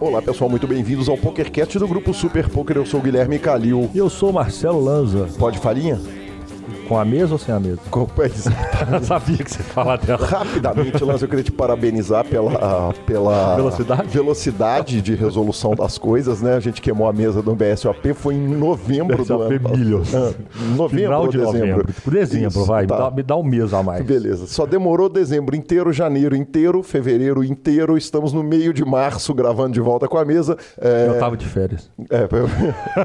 Olá pessoal, muito bem-vindos ao PokerCast do grupo Super Poker. Eu sou o Guilherme Calil. E eu sou o Marcelo Lanza. Pode farinha? Com a mesa ou sem a mesa? Com- Eu sabia que você ia falar dela. Rapidamente, Lança, eu queria te parabenizar pela, pela Velocidade? velocidade de resolução das coisas, né? A gente queimou a mesa do BSOP, foi em novembro do BSOP ano. Milhos. Ah, novembro Final ou de dezembro? novembro. Dezembro, Isso, vai. tá. Me, dá, me dá um mês a mais. Beleza. Só demorou dezembro inteiro, janeiro inteiro, fevereiro inteiro. Estamos no meio de março gravando de volta com a mesa. É, Eu tava de férias. É, eu,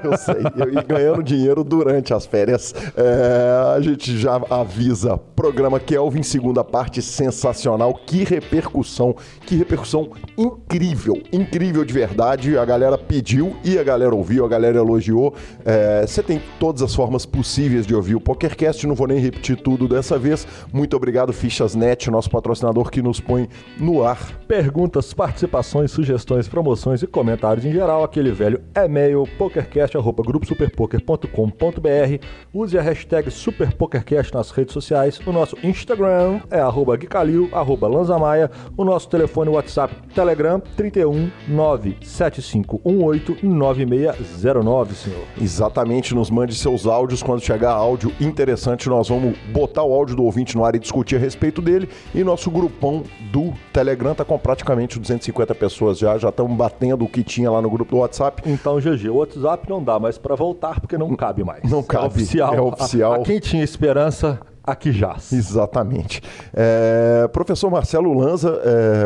eu sei. Eu ia ganhando dinheiro durante as férias. É, a gente já avisa. Programa Kelvin, segunda parte, sensacional. Que repercussão. Que repercussão incrível. Incrível de verdade. A galera pediu e a galera ouviu, a galera elogiou. É, Você tem todas as formas possíveis de ouvir o PokerCast. Não vou nem repetir tudo dessa vez. Muito obrigado, Fichasnet, nosso patrocinador que nos põe no ar. Perguntas, participações, sugestões, promoções e comentários em geral, aquele velho e-mail pokercast.gruposuperpoker.com.br Use a hashtag SuperPokerCast nas redes sociais. O nosso Instagram é arroba Guicalil, arroba Lanzamaia. O nosso telefone WhatsApp Telegram 31 97518 9609, senhor. Exatamente, nos mande seus áudios. Quando chegar áudio interessante, nós vamos botar o áudio do ouvinte no ar e discutir a respeito dele. E nosso grupão do Telegram tá com praticamente 250 pessoas já. Já estamos batendo o que tinha lá no grupo do WhatsApp. Então, GG, o WhatsApp não dá mais pra voltar porque não cabe mais. Não cabe, É oficial. é oficial. A, a quem tinha esperança, aqui jaz. Exatamente. É, professor Marcelo Lanza, é,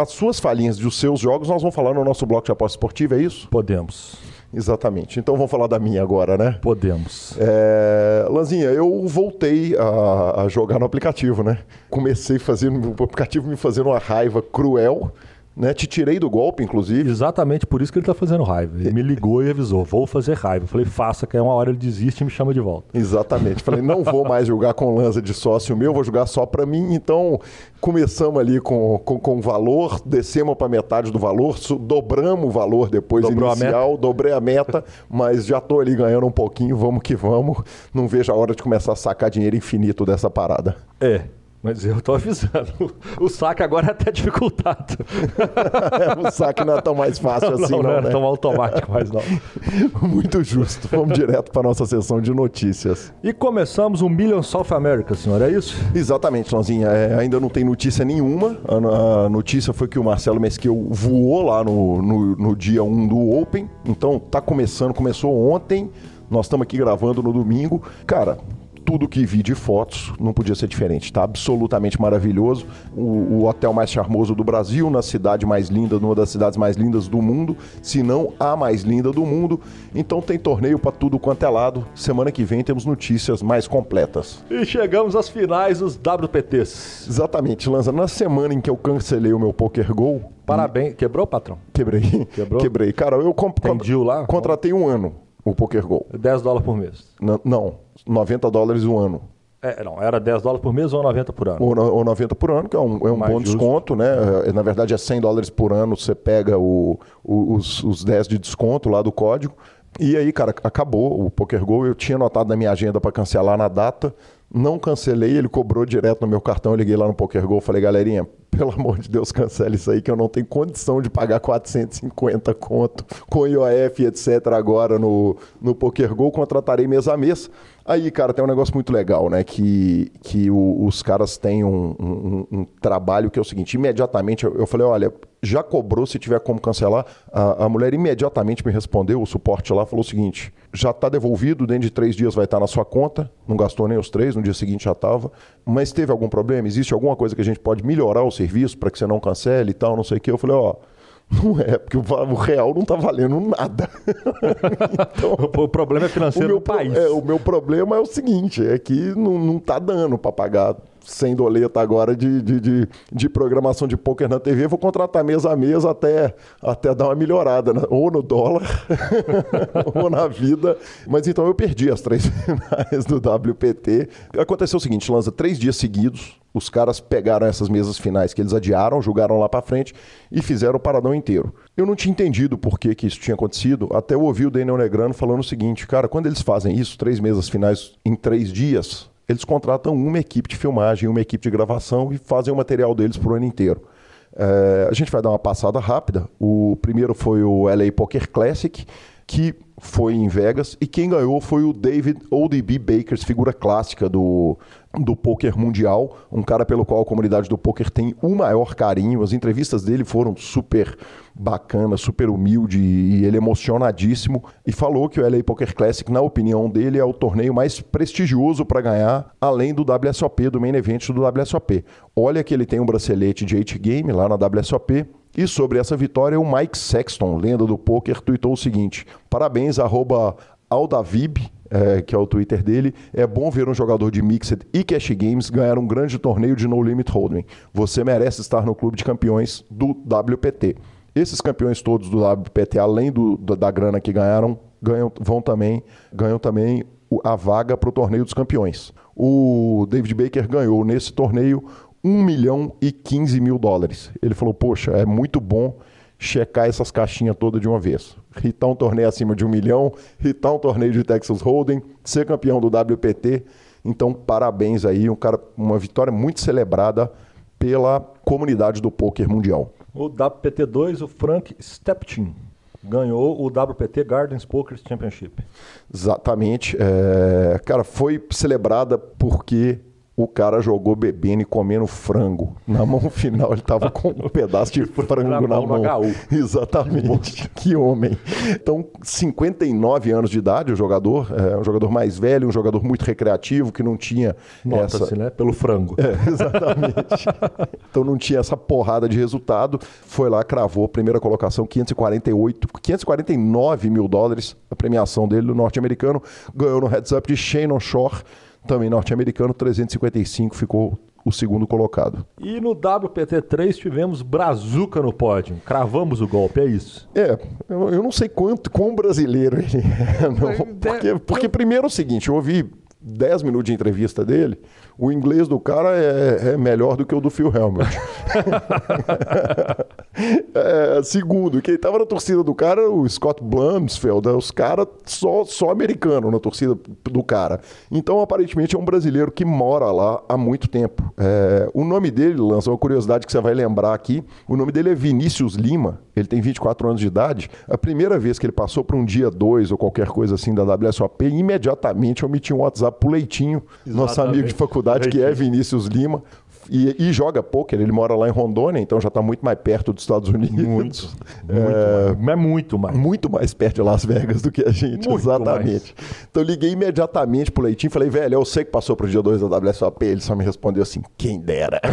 as suas falhinhas dos seus jogos nós vamos falar no nosso bloco de aposta esportiva, é isso? Podemos. Exatamente. Então vamos falar da minha agora, né? Podemos. É, Lanzinha, eu voltei a, a jogar no aplicativo, né? Comecei fazendo o aplicativo me fazendo uma raiva cruel, né? Te tirei do golpe, inclusive. Exatamente por isso que ele tá fazendo raiva. Ele me ligou e avisou: vou fazer raiva. Eu falei, faça, que é uma hora ele desiste e me chama de volta. Exatamente. Falei, não vou mais jogar com lança de sócio meu, vou jogar só pra mim. Então, começamos ali com, com, com valor, descemos pra metade do valor, dobramos o valor depois Dobrou a inicial, dobrei a meta, mas já tô ali ganhando um pouquinho, vamos que vamos. Não vejo a hora de começar a sacar dinheiro infinito dessa parada. É. Mas eu tô avisando. O saque agora é até dificultado. o saque não é tão mais fácil assim, não, não, não é né? tão automático mais não. Muito justo. Vamos direto para nossa sessão de notícias. E começamos o Million South America, senhor, é isso? Exatamente, Lanzinha. É, ainda não tem notícia nenhuma. A, a notícia foi que o Marcelo Mesquil voou lá no, no, no dia 1 do Open. Então tá começando, começou ontem. Nós estamos aqui gravando no domingo. Cara, tudo que vi de fotos não podia ser diferente. Tá absolutamente maravilhoso. O, o hotel mais charmoso do Brasil, na cidade mais linda, numa das cidades mais lindas do mundo, se não a mais linda do mundo. Então tem torneio para tudo quanto é lado. Semana que vem temos notícias mais completas. E chegamos às finais dos WPTs. Exatamente, Lanza. Na semana em que eu cancelei o meu Poker Go, Parabéns. Quebrou, patrão? quebrei. Quebrou? Quebrei. Cara, eu comp Tem lá? contratei um ano o Poker Go. 10 dólares por mês. N- não, 90 dólares o ano. É, não, era 10 dólares por mês ou 90 por ano? Ou, ou 90 por ano, que é um, é um Mais bom justo. desconto, né? É, Na verdade é 100 dólares por ano, você pega o, o- os, os 10 de desconto lá do código. E aí, cara, acabou o Poker Go. Eu tinha anotado na minha agenda para cancelar na data. Não cancelei, ele cobrou direto no meu cartão. Eu liguei lá no Poker Go, falei, galerinha, pelo amor de Deus, cancele isso aí, que eu não tenho condição de pagar 450 conto com IOF, etc. agora no, no Poker Go. Contratarei mês a mês. Aí, cara, tem um negócio muito legal, né? Que, que o- os caras têm um, um- um trabalho que é o seguinte: imediatamente eu, eu falei, olha, já cobrou, se tiver como cancelar. A, a mulher imediatamente me respondeu, o suporte lá falou o seguinte: já está devolvido, dentro de três dias vai estar na sua conta. Não gastou nem os três, no dia seguinte já estava. Mas teve algum problema? Existe alguma coisa que a gente pode melhorar o serviço para que você não cancele e tal, não sei o quê? Eu falei, ó. Não é, porque o, o real não tá valendo nada. O, o problema é O financeiro meu, do país. é, o meu problema é o seguinte, é que não, não tá dando para pagar 100 doleta agora de, de, de, de programação de poker na TV. Vou contratar mês a mês até, até dar uma melhorada, né? ou no dólar, ou na vida. Mas então eu perdi as três finais do WPT. Aconteceu o seguinte, Lanza, três dias seguidos, os caras pegaram essas mesas finais que eles adiaram, jogaram lá para frente e fizeram o paradão inteiro. Eu não tinha entendido por que, que isso tinha acontecido, até eu ouvi o Daniel Negrano falando o seguinte, cara, quando eles fazem isso, três mesas finais em três dias, eles contratam uma equipe de filmagem, uma equipe de gravação e fazem o material deles para o ano inteiro. É, a gente vai dar uma passada rápida. O primeiro foi o LA Poker Classic, que foi em Vegas, e quem ganhou foi o David ODB Bakers, figura clássica do, do poker mundial, um cara pelo qual a comunidade do poker tem o maior carinho. As entrevistas dele foram super bacanas, super humilde e ele emocionadíssimo e falou que o LA Poker Classic, na opinião dele, é o torneio mais prestigioso para ganhar, além do WSOP, do main event do WSOP. Olha que ele tem um bracelete de 8 game lá na WSOP e sobre essa vitória, o Mike Sexton, lenda do poker, tweetou o seguinte: Parabéns, arroba Aldavib, é, que é o Twitter dele. É bom ver um jogador de Mixed e Cash Games ganhar um grande torneio de No Limit Hold'em. Você merece estar no clube de campeões do WPT. Esses campeões todos do WPT, além do, da grana que ganharam, ganham, vão também, ganham também a vaga para o torneio dos campeões. O David Baker ganhou nesse torneio 1 milhão e 15 mil dólares. Ele falou: Poxa, é muito bom checar essas caixinhas todas de uma vez. Ritar um torneio acima de um milhão, ritar um torneio de Texas Hold'em, ser campeão do WPT. Então, parabéns aí, um cara, uma vitória muito celebrada pela comunidade do poker mundial. O WPT2, o Frank Stepchin ganhou o WPT Gardens Poker Championship. Exatamente. É, cara, foi celebrada porque o cara jogou bebendo e comendo frango. Na mão final ele tava com um pedaço de frango na, na mão. Exatamente. que homem. Então, 59 anos de idade o jogador, é um jogador mais velho, um jogador muito recreativo, que não tinha Nota-se, essa... né? Pelo frango. É, exatamente. então não tinha essa porrada de resultado. Foi lá, cravou, primeira colocação, 548, 549 mil dólares, a premiação dele, do norte-americano. Ganhou no heads up de Shannon Shore também norte-americano, 355 ficou o segundo colocado. E no WPT3 tivemos Brazuca no pódio. Cravamos o golpe, é isso? É, eu, eu não sei quanto, quão brasileiro ele é. Não, porque, porque primeiro é o seguinte, eu ouvi 10 minutos de entrevista dele, o inglês do cara é, é melhor do que o do Phil Helmut. é, segundo, quem estava na torcida do cara o Scott Blumsfeld, os caras só, só americano na torcida do cara. Então, aparentemente, é um brasileiro que mora lá há muito tempo. É, o nome dele, lança uma curiosidade que você vai lembrar aqui, o nome dele é Vinícius Lima, ele tem 24 anos de idade. A primeira vez que ele passou por um dia 2 ou qualquer coisa assim da WSOP, imediatamente eu meti um WhatsApp pro Leitinho, Exatamente. nosso amigo de faculdade, que é Vinícius Lima. E, e, joga pôquer, ele mora lá em Rondônia, então já está muito mais perto dos Estados Unidos. Muito. é, muito, é muito mais. Muito mais perto de Las Vegas do que a gente, muito exatamente. Mais. Então eu liguei imediatamente pro Leitinho e falei, velho, eu sei que passou pro dia 2 da WSOP, ele só me respondeu assim, quem dera.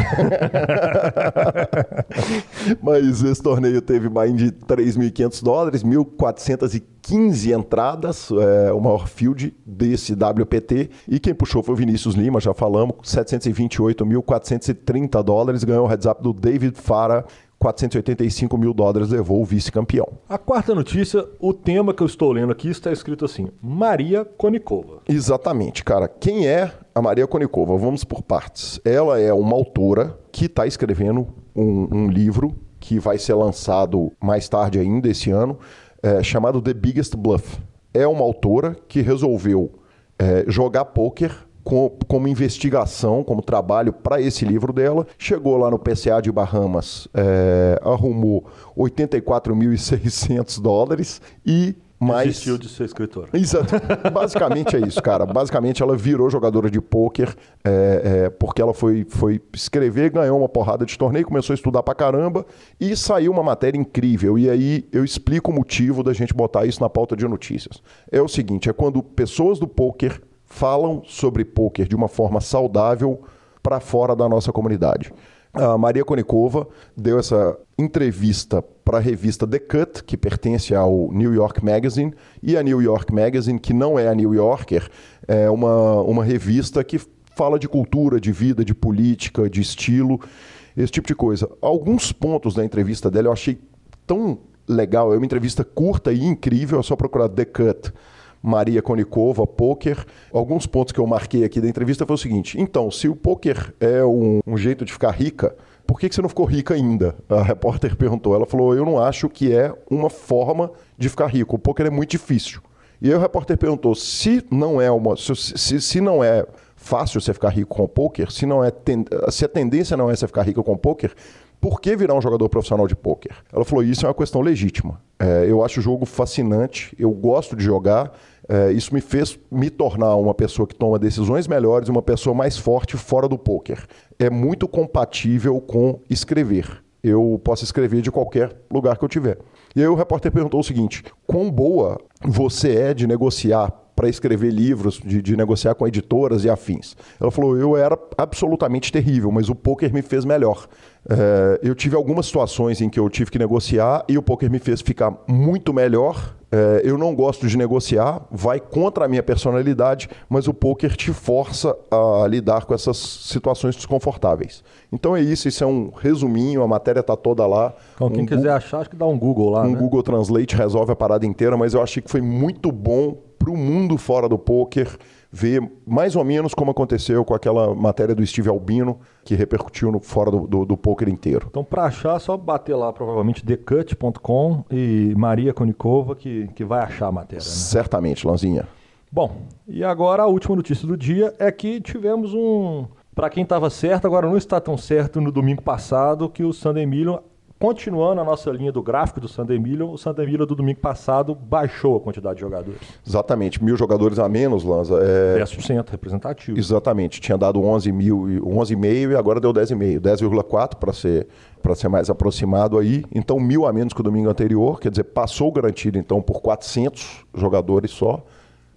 Mas esse torneio teve mais de 3.500 dólares, 1.415 15 entradas, é, o maior field desse WPT. E quem puxou foi o Vinícius Lima, já falamos, 728.430 dólares. Ganhou o heads up do David Farah, 485 mil dólares levou o vice-campeão. A quarta notícia, o tema que eu estou lendo aqui está escrito assim: Maria Konikova. Exatamente, cara. Quem é a Maria Konikova? Vamos por partes. Ela é uma autora que está escrevendo um, um livro que vai ser lançado mais tarde ainda esse ano, é, chamado The Biggest Bluff. É uma autora que resolveu é, jogar pôquer com, como investigação, como trabalho para esse livro dela. Chegou lá no PCA de Bahamas, é, arrumou 84.600 dólares e mas... Desistiu de ser escritora. Exato. Basicamente é isso, cara. Basicamente ela virou jogadora de pôquer é, é, porque ela foi, foi escrever, ganhou uma porrada de torneio, começou a estudar pra caramba e saiu uma matéria incrível. E aí eu explico o motivo da gente botar isso na pauta de notícias. É o seguinte, é quando pessoas do pôquer falam sobre pôquer de uma forma saudável para fora da nossa comunidade. A Maria Konikova deu essa entrevista para a revista The Cut, que pertence ao New York Magazine, e a New York Magazine, que não é a New Yorker, é uma, uma revista que fala de cultura, de vida, de política, de estilo, esse tipo de coisa. Alguns pontos da entrevista dela eu achei tão legal, é uma entrevista curta e incrível, é só procurar The Cut Maria Konikova, poker. Alguns pontos que eu marquei aqui da entrevista foi o seguinte: então, se o poker é um, um jeito de ficar rica, por que, que você não ficou rica ainda? A repórter perguntou. Ela falou: eu não acho que é uma forma de ficar rico. O poker é muito difícil. E aí o repórter perguntou: se não é uma, se, se, se não é fácil você ficar rico com o poker, se, não é ten... se a tendência não é você ficar rico com o poker, por que virar um jogador profissional de pôquer? Ela falou: isso é uma questão legítima. É, eu acho o jogo fascinante, eu gosto de jogar. É, isso me fez me tornar uma pessoa que toma decisões melhores, uma pessoa mais forte fora do pôquer. É muito compatível com escrever. Eu posso escrever de qualquer lugar que eu tiver. E aí o repórter perguntou o seguinte: quão boa você é de negociar para escrever livros, de, de, negociar com editoras e afins. Ela falou: eu era absolutamente terrível, mas o poker me fez melhor. É, eu tive algumas situações em que eu tive que negociar e o poker me fez ficar muito melhor. É, eu não gosto de negociar, vai contra a minha personalidade, mas o poker te força a lidar com essas situações desconfortáveis. Então é isso, isso é um resuminho, a matéria está toda lá. Então, quem um quiser achar, acho que dá um Google lá. Um né? Google Translate resolve a parada inteira, mas eu achei que foi muito bom para o mundo fora do poker ver mais ou menos como aconteceu com aquela matéria do Steve Albino, que repercutiu no, fora do, do, do poker inteiro. Então, para achar, é só bater lá, provavelmente, thecut.com e Maria Konikova, que, que vai achar a matéria. Né? Certamente, Lanzinha. Bom, e agora a última notícia do dia é que tivemos um. Para quem estava certo, agora não está tão certo no domingo passado, que o Sunday Million Continuando a nossa linha do gráfico do Santa Emília, o Santa Emília do domingo passado baixou a quantidade de jogadores. Exatamente, mil jogadores a menos, Lanza. É... 10% representativo. Exatamente, tinha dado 11,5 mil, 11 e agora deu 10,5, 10,4 para ser para ser mais aproximado aí. Então, mil a menos que o domingo anterior, quer dizer, passou garantido então por 400 jogadores só.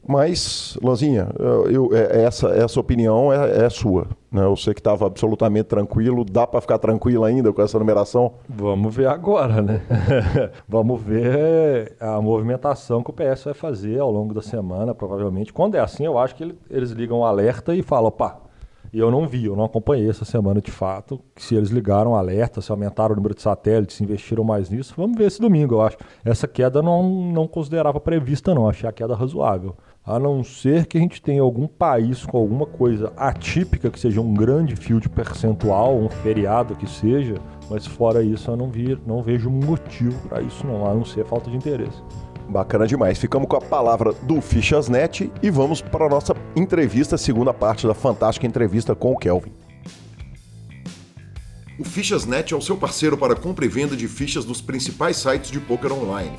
Mas, Lanzinha, eu, é, essa, essa opinião é, é sua. Né? Eu sei que estava absolutamente tranquilo. Dá para ficar tranquilo ainda com essa numeração? Vamos ver agora, né? Vamos ver a movimentação que o PS vai fazer ao longo da semana, provavelmente. Quando é assim, eu acho que ele, eles ligam o alerta e falam, opa, e eu não vi, eu não acompanhei essa semana de fato, se eles ligaram o alerta, se aumentaram o número de satélites, se investiram mais nisso. Vamos ver esse domingo, eu acho. Essa queda não, não considerava prevista, não. Achei a queda razoável a não ser que a gente tenha algum país com alguma coisa atípica, que seja um grande field percentual, um feriado que seja, mas fora isso eu não, vi, não vejo motivo para isso não, a não ser falta de interesse. Bacana demais. Ficamos com a palavra do Fichasnet e vamos para a nossa entrevista, segunda parte da fantástica entrevista com o Kelvin. O Fichasnet é o seu parceiro para compra e venda de fichas dos principais sites de poker online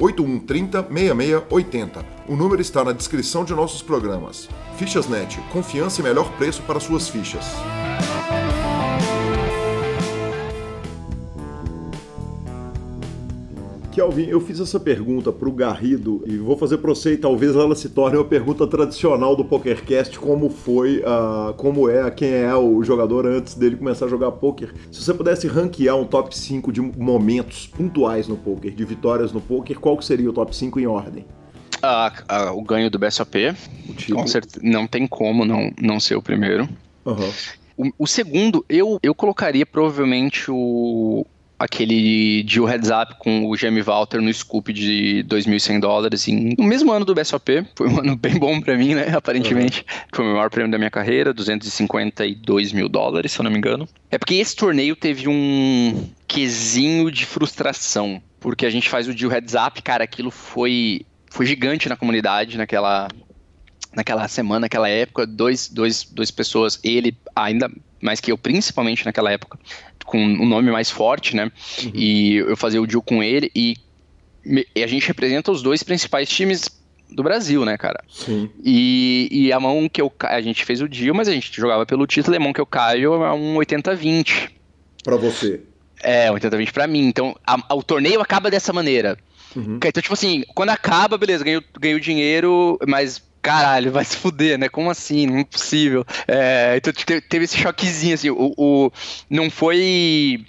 8130 6680. O número está na descrição de nossos programas. Fichasnet, confiança e melhor preço para suas fichas. Kelvin, eu fiz essa pergunta para o Garrido e vou fazer para você e talvez ela se torne uma pergunta tradicional do PokerCast, como foi, uh, como é, quem é o jogador antes dele começar a jogar poker. Se você pudesse ranquear um top 5 de momentos pontuais no poker, de vitórias no poker, qual que seria o top 5 em ordem? Uh, uh, o ganho do BSOP, certeza, não tem como não, não ser o primeiro. Uhum. O, o, segundo, eu, eu colocaria provavelmente o, aquele deal heads up com o Jamie Walter no scoop de 2.100 dólares em, no mesmo ano do BSOP. Foi um ano bem bom para mim, né? Aparentemente. Uhum. Foi o maior prêmio da minha carreira, 252 mil dólares, se eu não me engano. É porque esse torneio teve um quesinho de frustração. Porque a gente faz o deal heads up, cara, aquilo foi, foi gigante na comunidade naquela, naquela semana, naquela época. Dois, dois, duas pessoas, ele ainda mais que eu, principalmente naquela época, com um nome mais forte, né? Uhum. E eu fazia o deal com ele e, e a gente representa os dois principais times do Brasil, né, cara? Sim. E, e a mão que eu a gente fez o deal, mas a gente jogava pelo título, e a mão que eu caio é um 80-20. Pra você. É, 80-20 pra mim. Então, a, a, o torneio acaba dessa maneira. Uhum. Então, tipo assim, quando acaba, beleza, ganho, ganho dinheiro, mas caralho, vai se fuder, né? Como assim? Não é possível. É, então teve esse choquezinho, assim, o, o não foi.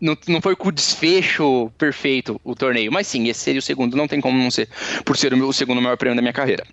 Não, não foi com o desfecho perfeito o torneio, mas sim, esse seria o segundo, não tem como não ser, por ser o, meu, o segundo maior prêmio da minha carreira.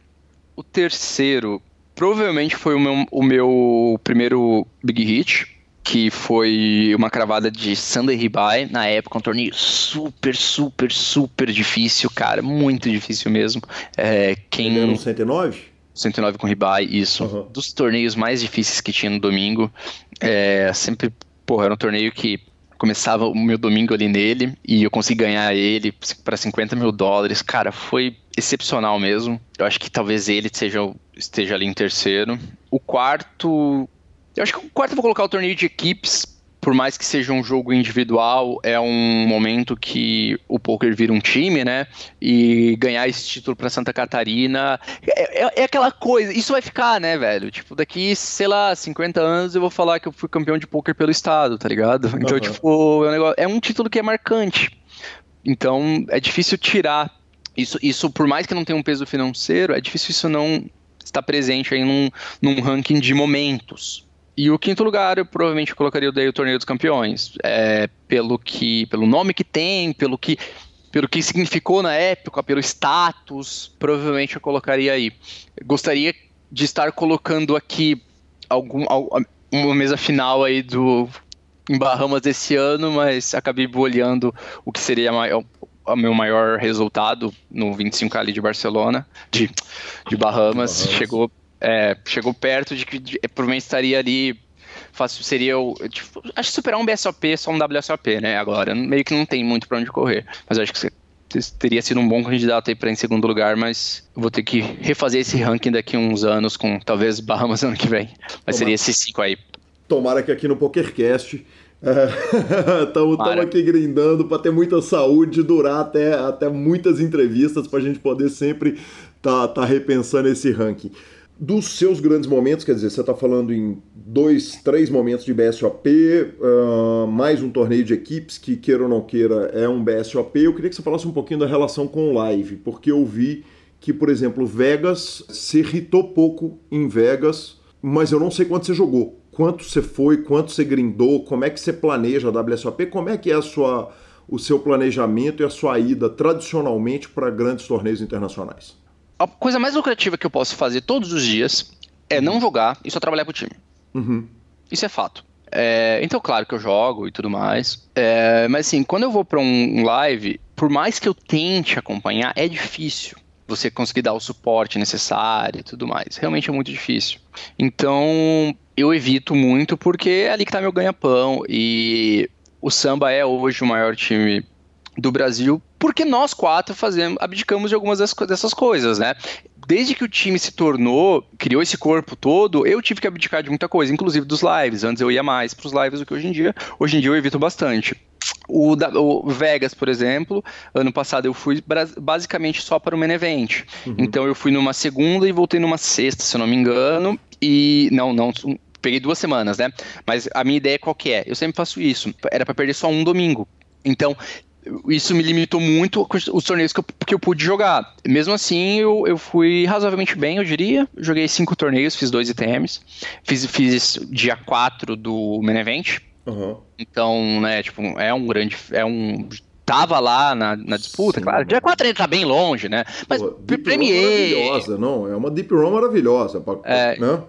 O terceiro, provavelmente foi o meu, o meu primeiro Big Hit, que foi uma cravada de Sunday Ribai, na época, um torneio super, super, super difícil, cara, muito difícil mesmo. É, quem... Ele era um 109? 109 com Ribai, isso. Uhum. Dos torneios mais difíceis que tinha no domingo. É, sempre, porra, era um torneio que começava o meu domingo ali nele e eu consegui ganhar ele para 50 mil dólares. Cara, foi excepcional mesmo. Eu acho que talvez ele seja, esteja ali em terceiro. O quarto. Eu acho que o quarto eu vou colocar o torneio de equipes por mais que seja um jogo individual, é um momento que o poker vira um time, né? E ganhar esse título para Santa Catarina é, é, é, aquela coisa. Isso vai ficar, né, velho? Tipo, daqui, sei lá, 50 anos eu vou falar que eu fui campeão de poker pelo estado, tá ligado? Então, uhum. tipo, é um, negócio, é um título que é marcante. Então, é difícil tirar. Isso, isso, por mais que não tenha um peso financeiro, é difícil isso não estar presente aí num, num ranking de momentos. E o quinto lugar, eu provavelmente colocaria daí o Torneio dos Campeões. É, pelo que. pelo nome que tem, pelo que. Pelo que significou na época, pelo status, provavelmente eu colocaria aí. Gostaria de estar colocando aqui algum, uma mesa final aí do em Bahamas desse ano, mas acabei olhando o que seria o meu maior resultado no 25 ali de Barcelona, de, de Bahamas. Bahamas. Chegou é, chegou perto de que de, provavelmente estaria ali. Fácil, seria o. Tipo, acho que superar um BSOP só um WSOP, né? Agora. Meio que não tem muito para onde correr. Mas acho que você teria sido um bom candidato aí para em segundo lugar, mas vou ter que refazer esse ranking daqui uns anos com talvez Bahamas ano que vem. Mas Tomara. seria esses cinco aí. Tomara que aqui no PokerCast Estamos é, aqui grindando para ter muita saúde durar até, até muitas entrevistas para a gente poder sempre estar tá, tá repensando esse ranking dos seus grandes momentos, quer dizer, você está falando em dois, três momentos de BSOP, uh, mais um torneio de equipes, que queira ou não queira é um BSOP. Eu queria que você falasse um pouquinho da relação com o live, porque eu vi que, por exemplo, Vegas se irritou pouco em Vegas, mas eu não sei quanto você jogou. Quanto você foi, quanto você grindou, como é que você planeja a WSOP, como é que é sua, o seu planejamento e a sua ida tradicionalmente para grandes torneios internacionais? A coisa mais lucrativa que eu posso fazer todos os dias é não jogar e só trabalhar pro time. Uhum. Isso é fato. É, então, claro que eu jogo e tudo mais. É, mas assim, quando eu vou para um live, por mais que eu tente acompanhar, é difícil você conseguir dar o suporte necessário e tudo mais. Realmente é muito difícil. Então, eu evito muito porque é ali que tá meu ganha-pão. E o samba é hoje o maior time do Brasil, porque nós quatro fazemos, abdicamos de algumas dessas coisas, né? Desde que o time se tornou, criou esse corpo todo, eu tive que abdicar de muita coisa, inclusive dos lives. Antes eu ia mais para os lives do que hoje em dia. Hoje em dia eu evito bastante. O, da, o, Vegas, por exemplo, ano passado eu fui basicamente só para o main event. Uhum. Então eu fui numa segunda e voltei numa sexta, se eu não me engano. E não, não, peguei duas semanas, né? Mas a minha ideia qual que é? Eu sempre faço isso. Era para perder só um domingo. Então, isso me limitou muito os torneios que eu, que eu pude jogar. Mesmo assim, eu, eu fui razoavelmente bem, eu diria. Joguei cinco torneios, fiz dois ITMs. Fiz, fiz dia 4 do Main Event. Uhum. Então, né, tipo, é um grande. É um. Tava lá na, na disputa, Sim, claro. Dia 4 ele tá bem longe, né? Mas Pô, Premier. maravilhosa, não. É uma Deep Room maravilhosa. Pra, é, né?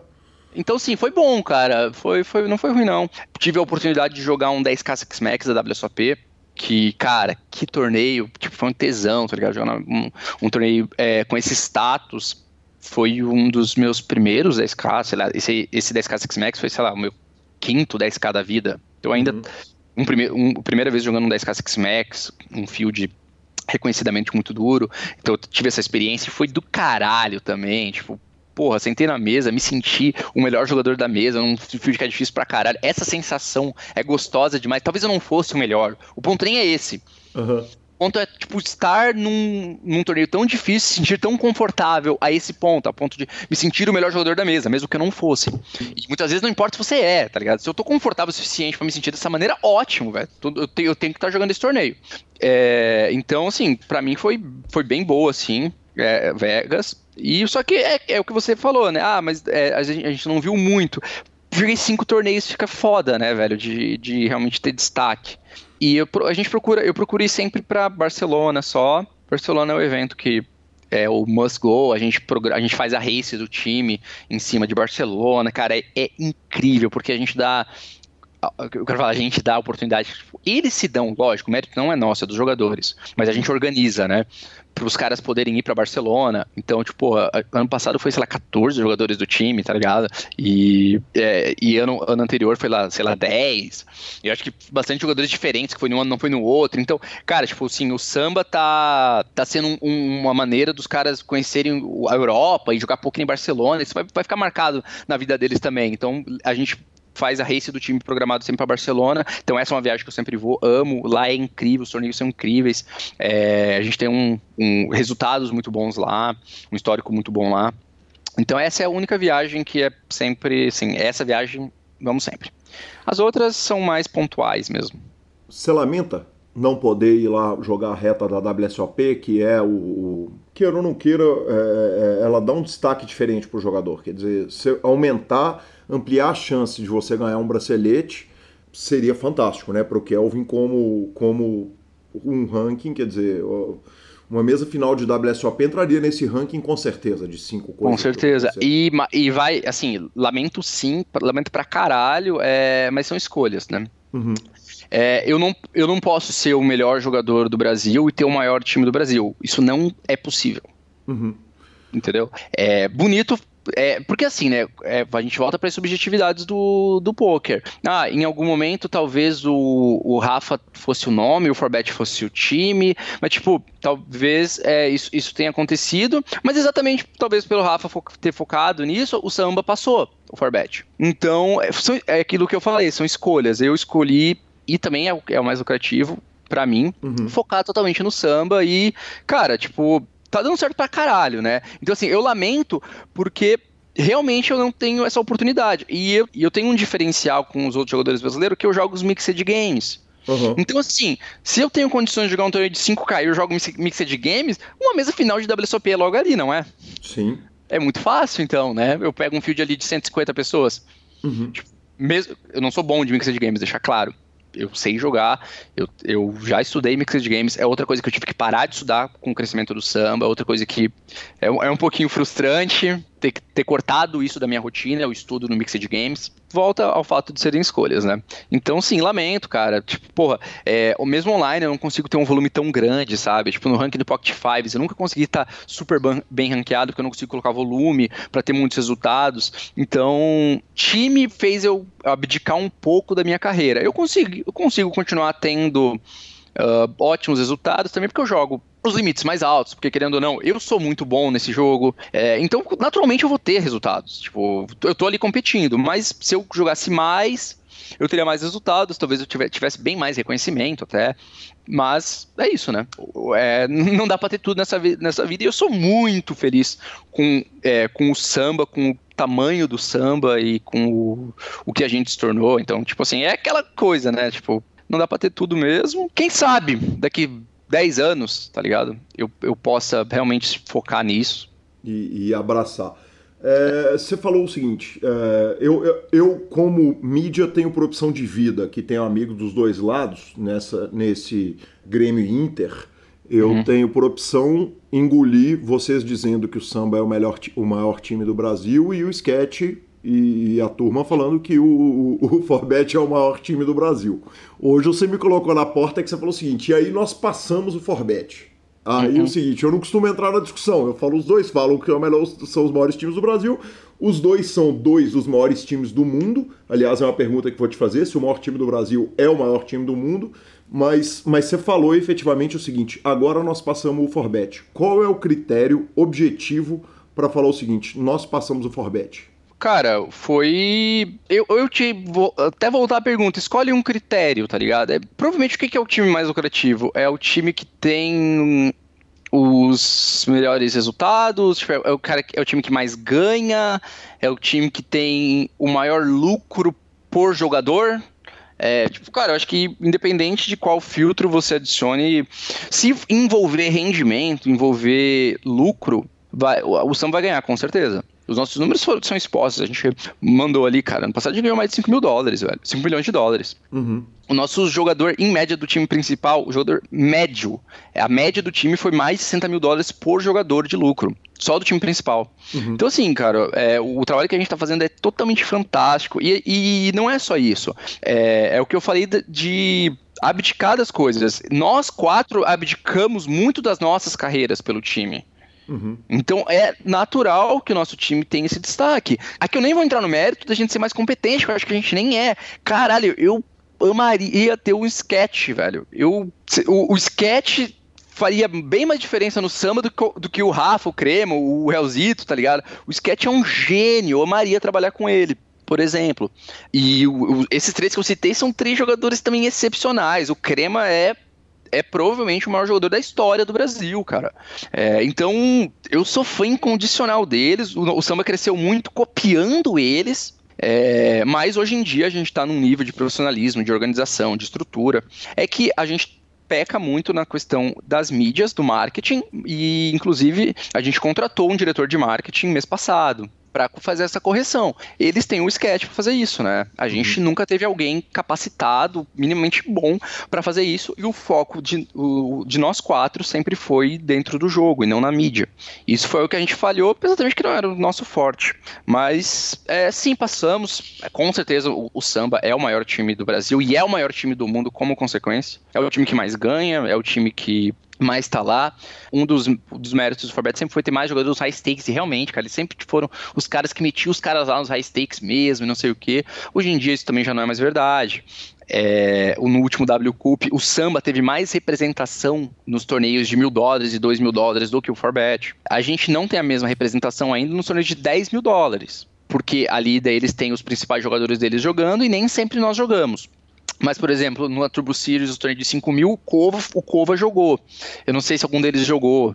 Então, sim, foi bom, cara. Foi, foi, não foi ruim, não. Tive a oportunidade de jogar um 10K Six Max da WSOP que, cara, que torneio, tipo, foi um tesão, tá ligado? Jogar um, um torneio é, com esse status foi um dos meus primeiros 10k, sei lá, esse, esse 10k Six Max foi, sei lá, o meu quinto 10k da vida. Eu ainda, uhum. um, um, primeira vez jogando um 10k Six Max, um field reconhecidamente muito duro, então eu tive essa experiência e foi do caralho também, tipo, porra, sentei na mesa, me senti o melhor jogador da mesa, um field que é difícil pra caralho. Essa sensação é gostosa demais. Talvez eu não fosse o melhor. O ponto nem é esse. Uhum. O ponto é, tipo, estar num, num torneio tão difícil, se sentir tão confortável a esse ponto, a ponto de me sentir o melhor jogador da mesa, mesmo que eu não fosse. E muitas vezes não importa se você é, tá ligado? Se eu tô confortável o suficiente para me sentir dessa maneira, ótimo, velho. Eu, tenho, eu tenho que estar tá jogando esse torneio. É, então, assim, para mim foi, foi bem boa, assim é, Vegas. E só que é, é, o que você falou, né? Ah, mas é, a, gente, a, gente, não viu muito. Joguei cinco torneios, fica foda, né, velho? De, de realmente ter destaque. E eu, a gente procura, eu procurei sempre para Barcelona só. Barcelona é o evento que é o must go, a gente, a gente faz a race do time em cima de Barcelona, cara, é, é incrível, porque a gente dá eu quero falar, a gente dá a oportunidade. Tipo, eles se dão, lógico, o mérito não é nosso, é dos jogadores. Mas a gente organiza, né? Para os caras poderem ir para Barcelona. Então, tipo, ano passado foi, sei lá, 14 jogadores do time, tá ligado? E, é, e ano, ano anterior foi lá, sei lá, 10. E eu acho que bastante jogadores diferentes, que foi num ano, não foi no outro. Então, cara, tipo assim, o samba tá, tá sendo um, uma maneira dos caras conhecerem a Europa e jogar pouco em Barcelona. Isso vai, vai ficar marcado na vida deles também. Então, a gente faz a race do time programado sempre para Barcelona. Então essa é uma viagem que eu sempre vou, amo. Lá é incrível, os torneios são incríveis. É, a gente tem um, um, resultados muito bons lá, um histórico muito bom lá. Então essa é a única viagem que é sempre, sim, essa viagem vamos sempre. As outras são mais pontuais mesmo. Você lamenta não poder ir lá jogar a reta da WSOP, que é o, o queira ou não queira, é, é, ela dá um destaque diferente para o jogador. Quer dizer, se aumentar ampliar a chance de você ganhar um bracelete seria fantástico, né? Para o Kelvin como, como um ranking, quer dizer, uma mesa final de WSOP entraria nesse ranking com certeza, de cinco coisas. Com certeza. E, e vai, assim, lamento sim, lamento pra caralho, é, mas são escolhas, né? Uhum. É, eu, não, eu não posso ser o melhor jogador do Brasil e ter o maior time do Brasil. Isso não é possível. Uhum. Entendeu? É bonito é, porque assim, né? É, a gente volta para as subjetividades do, do poker. Ah, em algum momento talvez o, o Rafa fosse o nome, o Forbet fosse o time, mas tipo, talvez é, isso, isso tenha acontecido, mas exatamente talvez pelo Rafa fo ter focado nisso, o samba passou, o Forbet. Então, é, é aquilo que eu falei, são escolhas. Eu escolhi, e também é o, é o mais lucrativo, para mim, uhum. focar totalmente no samba e, cara, tipo, tá dando certo pra caralho, né? Então, assim, eu lamento porque realmente eu não tenho essa oportunidade. E eu, eu tenho um diferencial com os outros jogadores brasileiros que eu jogo os mixed games. Uhum. Então, assim, se eu tenho condições de jogar um torneio de 5K e eu jogo mixed games, uma mesa final de WSOP é logo ali, não é? Sim. É muito fácil, então, né? Eu pego um field ali de 150 pessoas. Uhum. Tipo, mesmo, eu não sou bom de mixed games, deixar claro eu sei jogar, eu, eu já estudei Mixed Games, é outra coisa que eu tive que parar de estudar com o crescimento do samba, outra coisa que é, é um pouquinho frustrante ter, ter cortado isso da minha rotina, o estudo no Mixed Games. Volta ao fato de serem escolhas, né? Então, sim, lamento, cara. Tipo, porra, é, mesmo online eu não consigo ter um volume tão grande, sabe? Tipo, no ranking do Pocket Fives, eu nunca consegui estar tá super bem ranqueado, porque eu não consigo colocar volume para ter muitos resultados. Então, time fez eu abdicar um pouco da minha carreira. Eu consigo, eu consigo continuar tendo uh, ótimos resultados também porque eu jogo os limites mais altos, porque querendo ou não, eu sou muito bom nesse jogo, é, então naturalmente eu vou ter resultados. Tipo, eu tô ali competindo, mas se eu jogasse mais, eu teria mais resultados, talvez eu tivesse bem mais reconhecimento até. Mas é isso, né? É, não dá pra ter tudo nessa, nessa vida. E eu sou muito feliz com, é, com o samba, com o tamanho do samba e com o, o que a gente se tornou. Então, tipo assim, é aquela coisa, né? Tipo, não dá pra ter tudo mesmo. Quem sabe daqui 10 anos, tá ligado? Eu, eu possa realmente focar nisso. E, e abraçar. É, você falou o seguinte: é, eu, eu, eu, como mídia, tenho por opção de vida, que tenho amigos dos dois lados, nessa, nesse Grêmio Inter, eu uhum. tenho por opção engolir vocês dizendo que o samba é o, melhor, o maior time do Brasil e o sketch e a turma falando que o, o, o Forbet é o maior time do Brasil. Hoje você me colocou na porta que você falou o seguinte, e aí nós passamos o Forbet. Aí uhum. o seguinte, eu não costumo entrar na discussão, eu falo os dois, falam que é melhor, são os maiores times do Brasil, os dois são dois dos maiores times do mundo, aliás é uma pergunta que vou te fazer, se o maior time do Brasil é o maior time do mundo, mas, mas você falou efetivamente o seguinte, agora nós passamos o Forbet. Qual é o critério objetivo para falar o seguinte, nós passamos o Forbet? Cara, foi. Eu, eu te vou até voltar à pergunta. Escolhe um critério, tá ligado? É, provavelmente o que é o time mais lucrativo? É o time que tem os melhores resultados, tipo, é o cara é o time que mais ganha, é o time que tem o maior lucro por jogador. É, tipo, cara, eu acho que independente de qual filtro você adicione, se envolver rendimento, envolver lucro, vai, o Sam vai ganhar, com certeza. Os nossos números foram, são expostos. A gente mandou ali, cara, ano passado a gente ganhou mais de 5 mil dólares, velho. 5 milhões de dólares. Uhum. O nosso jogador, em média, do time principal, o jogador médio, a média do time foi mais de 60 mil dólares por jogador de lucro. Só do time principal. Uhum. Então, assim, cara, é, o trabalho que a gente tá fazendo é totalmente fantástico. E, e não é só isso. É, é o que eu falei de, de abdicar das coisas. Nós quatro abdicamos muito das nossas carreiras pelo time. Uhum. Então é natural que o nosso time tenha esse destaque. Aqui eu nem vou entrar no mérito da gente ser mais competente, eu acho que a gente nem é. Caralho, eu amaria ter um sketch, velho. Eu, o, o sketch faria bem mais diferença no samba do que, do que o Rafa, o Cremo, o Helzito, tá ligado? O sketch é um gênio, eu amaria trabalhar com ele por exemplo. E o, o, esses três que eu citei são três jogadores também excepcionais. O Crema é é provavelmente o maior jogador da história do Brasil, cara. É, então, eu sou fã incondicional deles. O, o samba cresceu muito copiando eles. É, mas hoje em dia a gente está num nível de profissionalismo, de organização, de estrutura. É que a gente peca muito na questão das mídias, do marketing, e inclusive a gente contratou um diretor de marketing mês passado para fazer essa correção. Eles têm o um sketch para fazer isso, né? A gente uhum. nunca teve alguém capacitado, minimamente bom para fazer isso e o foco de, o, de nós quatro sempre foi dentro do jogo e não na mídia. Isso foi o que a gente falhou, exatamente que não era o nosso forte. Mas é, sim, passamos. É, com certeza o, o samba é o maior time do Brasil e é o maior time do mundo como consequência. É o time que mais ganha, é o time que mais tá lá. Um dos, dos méritos do Forbet sempre foi ter mais jogadores high stakes, e realmente, cara, eles sempre foram os caras que metiam os caras lá nos high stakes mesmo, não sei o que. Hoje em dia isso também já não é mais verdade. É, no último W Cup, o Samba teve mais representação nos torneios de mil dólares e dois mil dólares do que o Forbet. A gente não tem a mesma representação ainda nos torneios de 10 mil dólares porque ali daí eles têm os principais jogadores deles jogando e nem sempre nós jogamos. Mas, por exemplo, no Turbo Series, o torneio de 5 mil, o Kova, o Kova jogou. Eu não sei se algum deles jogou.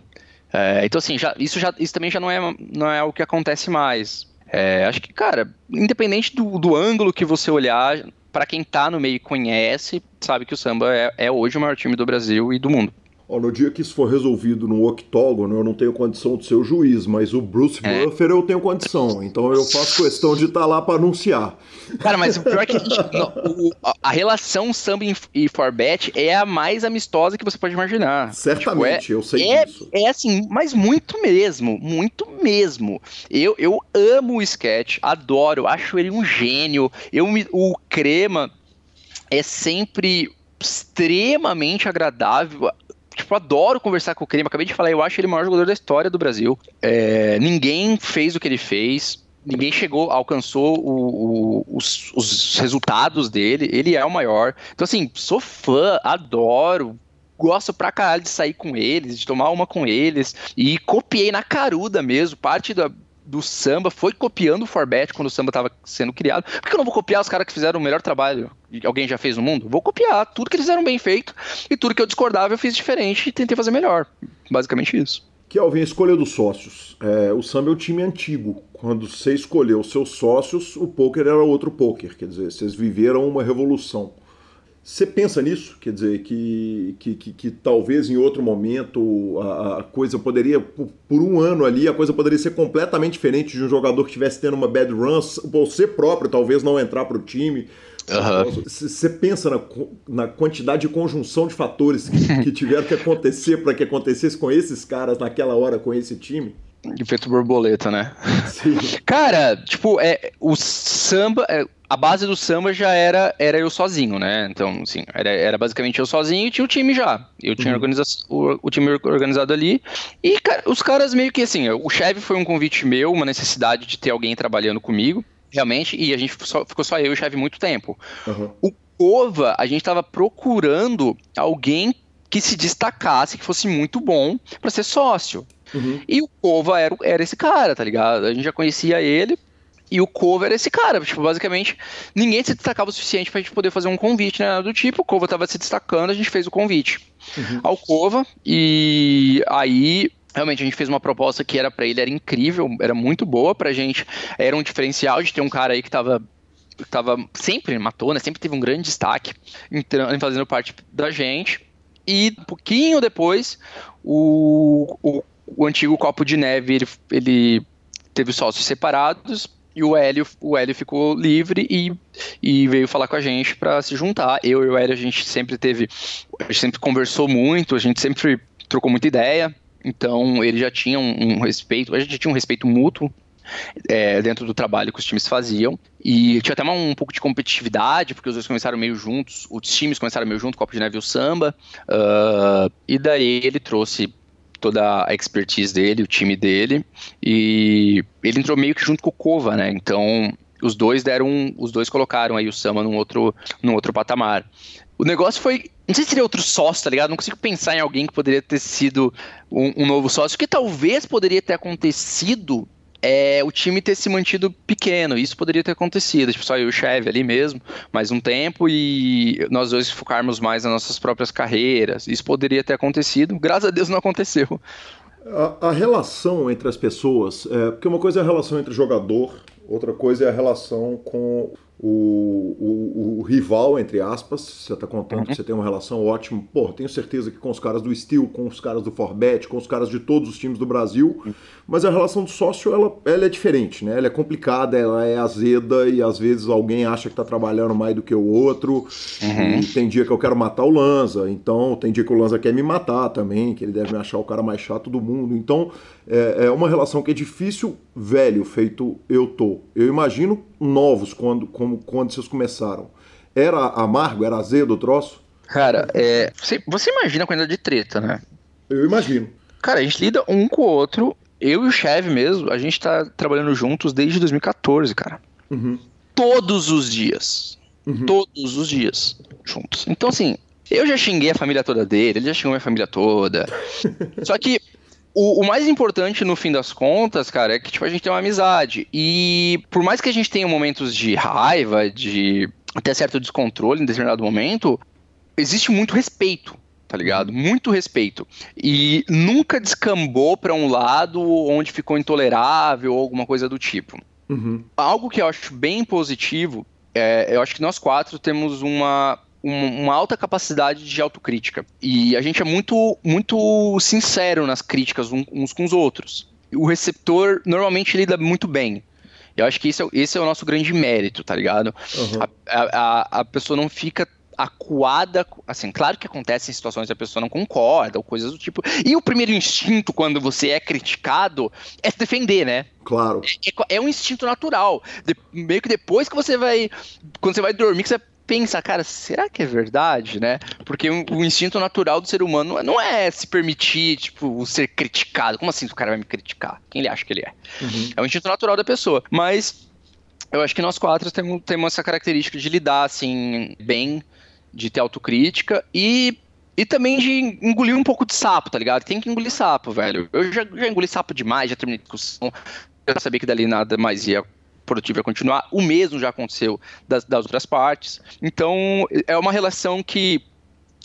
É, então, assim, já, isso, já, isso também já não é, não é o que acontece mais. É, acho que, cara, independente do, do ângulo que você olhar, para quem tá no meio e conhece, sabe que o samba é, é hoje o maior time do Brasil e do mundo. No dia que isso for resolvido no octógono, eu não tenho condição de ser o juiz, mas o Bruce é. Buffer eu tenho condição. Então eu faço questão de estar tá lá para anunciar. Cara, mas o pior é que a, gente, o, a relação samba e Forbet é a mais amistosa que você pode imaginar. Certamente, tipo, é, eu sei é, disso. É assim, mas muito mesmo, muito mesmo. Eu, eu amo o sketch, adoro, acho ele um gênio. Eu, o Crema é sempre extremamente agradável tipo, adoro conversar com o Crema. Acabei de falar, eu acho ele o maior jogador da história do Brasil. É, ninguém fez o que ele fez. Ninguém chegou, alcançou o, o, os, os resultados dele. Ele é o maior. Então, assim, sou fã, adoro, gosto pra caralho de sair com eles, de tomar uma com eles. E copiei na caruda mesmo. Parte da, do samba foi copiando o Forbet quando o samba estava sendo criado. Por que eu não vou copiar os caras que fizeram o melhor trabalho que alguém já fez no mundo? Vou copiar tudo que eles fizeram bem feito e tudo que eu discordava eu fiz diferente e tentei fazer melhor. Basicamente isso. Kelvin, a escolha dos sócios. É, o samba é o time antigo. Quando você escolheu seus sócios, o poker era outro poker. Quer dizer, vocês viveram uma revolução. Você pensa nisso? Quer dizer, que, que, que, que talvez em outro momento a, a, coisa poderia, por, por, um ano ali, a coisa poderia ser completamente diferente de um jogador que estivesse tendo uma bad run, você próprio talvez não entrar para o time. Você uhum. pensa na, na, quantidade de conjunção de fatores que, que tiveram que acontecer para que acontecesse com esses caras naquela hora, com esse time? Efeito borboleta, né? Sim. Cara, tipo, é, o samba. É, a base do samba já era, era eu sozinho, né? Então, assim, era, era basicamente eu sozinho e tinha o time já. Eu tinha uhum. o, o, time organizado ali. E cara, os caras meio que assim, o chefe foi um convite meu, uma necessidade de ter alguém trabalhando comigo, realmente, e a gente só, ficou só eu e o chefe muito tempo. Uhum. O Cova, a gente tava procurando alguém que se destacasse, que fosse muito bom para ser sócio. Uhum. E o Cova era, era esse cara, tá ligado? A gente já conhecia ele, e o cover era esse cara. Tipo, basicamente, ninguém se destacava o suficiente pra gente poder fazer um convite, né? Do tipo, o Cova tava se destacando, a gente fez o convite uhum. ao Cova. E aí, realmente, a gente fez uma proposta que era para ele, era incrível, era muito boa pra gente. Era um diferencial de ter um cara aí que tava. Tava sempre matou, né? Sempre teve um grande destaque entrando, fazendo parte da gente. E um pouquinho depois, o, o, o antigo copo de neve, ele, ele teve sócios separados e o Hélio, o Hélio ficou livre e, e veio falar com a gente para se juntar. Eu e o Hélio, a gente sempre teve. A gente sempre conversou muito, a gente sempre trocou muita ideia. Então ele já tinha um, um respeito, a gente tinha um respeito mútuo é, dentro do trabalho que os times faziam. E tinha até uma, um pouco de competitividade, porque os dois começaram meio juntos, os times começaram meio juntos, Copa de Neve e o Samba. Uh, e daí ele trouxe toda a expertise dele, o time dele, e ele entrou meio que junto com o Kova, né? Então, os dois deram, os dois colocaram aí o Sama num outro, num outro patamar. O negócio foi, não sei se seria outro sócio, tá ligado? Não consigo pensar em alguém que poderia ter sido um, um novo sócio, que talvez poderia ter acontecido é o time ter se mantido pequeno. Isso poderia ter acontecido, tipo, só eu e o Chevy ali mesmo, mais um tempo e nós dois focarmos mais nas nossas próprias carreiras. Isso poderia ter acontecido, graças a Deus não aconteceu. A, a relação entre as pessoas, é, porque uma coisa é a relação entre jogador, outra coisa é a relação com o, o, o, rival, entre aspas, você está contando uhum. que você tem uma relação ótima. Pô, tenho certeza que com os caras do Steel, com os caras do Forbet, com os caras de todos os times do Brasil, uhum. mas a relação do sócio, ela, ela é diferente, né? Ela é complicada, ela é azeda e às vezes alguém acha que está trabalhando mais do que o outro. Uhum. E tem dia que eu quero matar o Lanza, então tem dia que o Lanza quer me matar também, que ele deve me achar o cara mais chato do mundo. Então é, é uma relação que é difícil, velho, feito eu tô. Eu imagino novos quando, como, quando vocês começaram. Era amargo, era azedo o troço? Cara, é, você, você imagina a quantidade de treta, né? Eu imagino. Cara, a gente lida um com o outro. Eu e o Cheve mesmo, a gente tá trabalhando juntos desde 2014, cara. Uhum. Todos os dias. Uhum. Todos os dias juntos. Então, assim, eu já xinguei a família toda dele, ele já xingou minha família toda. Só que o, o, mais importante no fim das contas, cara, é que tipo, a gente tem uma amizade. E por mais que a gente tenha momentos de raiva, de até certo descontrole em determinado momento, existe muito respeito tá ligado? Muito respeito. E nunca descambou para um lado onde ficou intolerável ou alguma coisa do tipo. Uhum. Algo que eu acho bem positivo, é, eu acho que nós quatro temos uma uma alta capacidade de autocrítica. E a gente é muito, muito sincero nas críticas uns com os outros. O receptor normalmente lida muito bem. Eu acho que esse é, esse é o nosso grande mérito, tá ligado? Uhum. A, a, a pessoa não fica acuada, assim, claro que acontece em situações que a pessoa não concorda ou coisas do tipo. E o primeiro instinto quando você é criticado é se defender, né? Claro. É, é um instinto natural. De, meio que depois que você vai, quando você vai dormir, que você pensa, cara, será que é verdade, né? Porque o, instinto natural do ser humano não é se permitir, tipo, ser criticado. Como assim o cara vai me criticar? Quem ele acha que ele é? Uhum. É o instinto natural da pessoa. Mas eu acho que nós quatro temos, temos essa característica de lidar, assim, bem, de ter autocrítica e e também de engolir um pouco de sapo, tá ligado? Tem que engolir sapo, velho. Eu já, já engoli sapo demais, já terminei discussão. Eu sabia que dali nada mais ia produtivo ia continuar. O mesmo já aconteceu das, das outras partes. Então, é uma relação que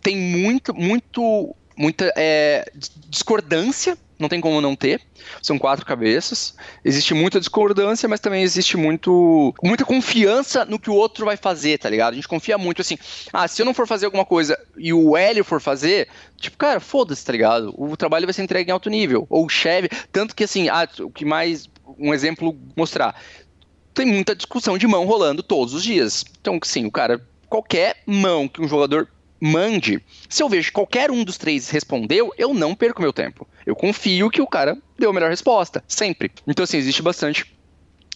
tem muito, muito, muita é, discordância não tem como não ter. São quatro cabeças. Existe muita discordância, mas também existe muito muita confiança no que o outro vai fazer, tá ligado? A gente confia muito assim. Ah, se eu não for fazer alguma coisa e o Hélio for fazer, tipo, cara, foda-se, tá ligado? O trabalho vai ser entregue em alto nível. Ou o chefe, tanto que assim, ah, o que mais um exemplo mostrar tem muita discussão de mão rolando todos os dias. Então, sim, o cara, qualquer mão que um jogador mande, se eu vejo que qualquer um dos três respondeu, eu não perco meu tempo. Eu confio que o cara deu a melhor resposta, sempre. Então, assim, existe bastante.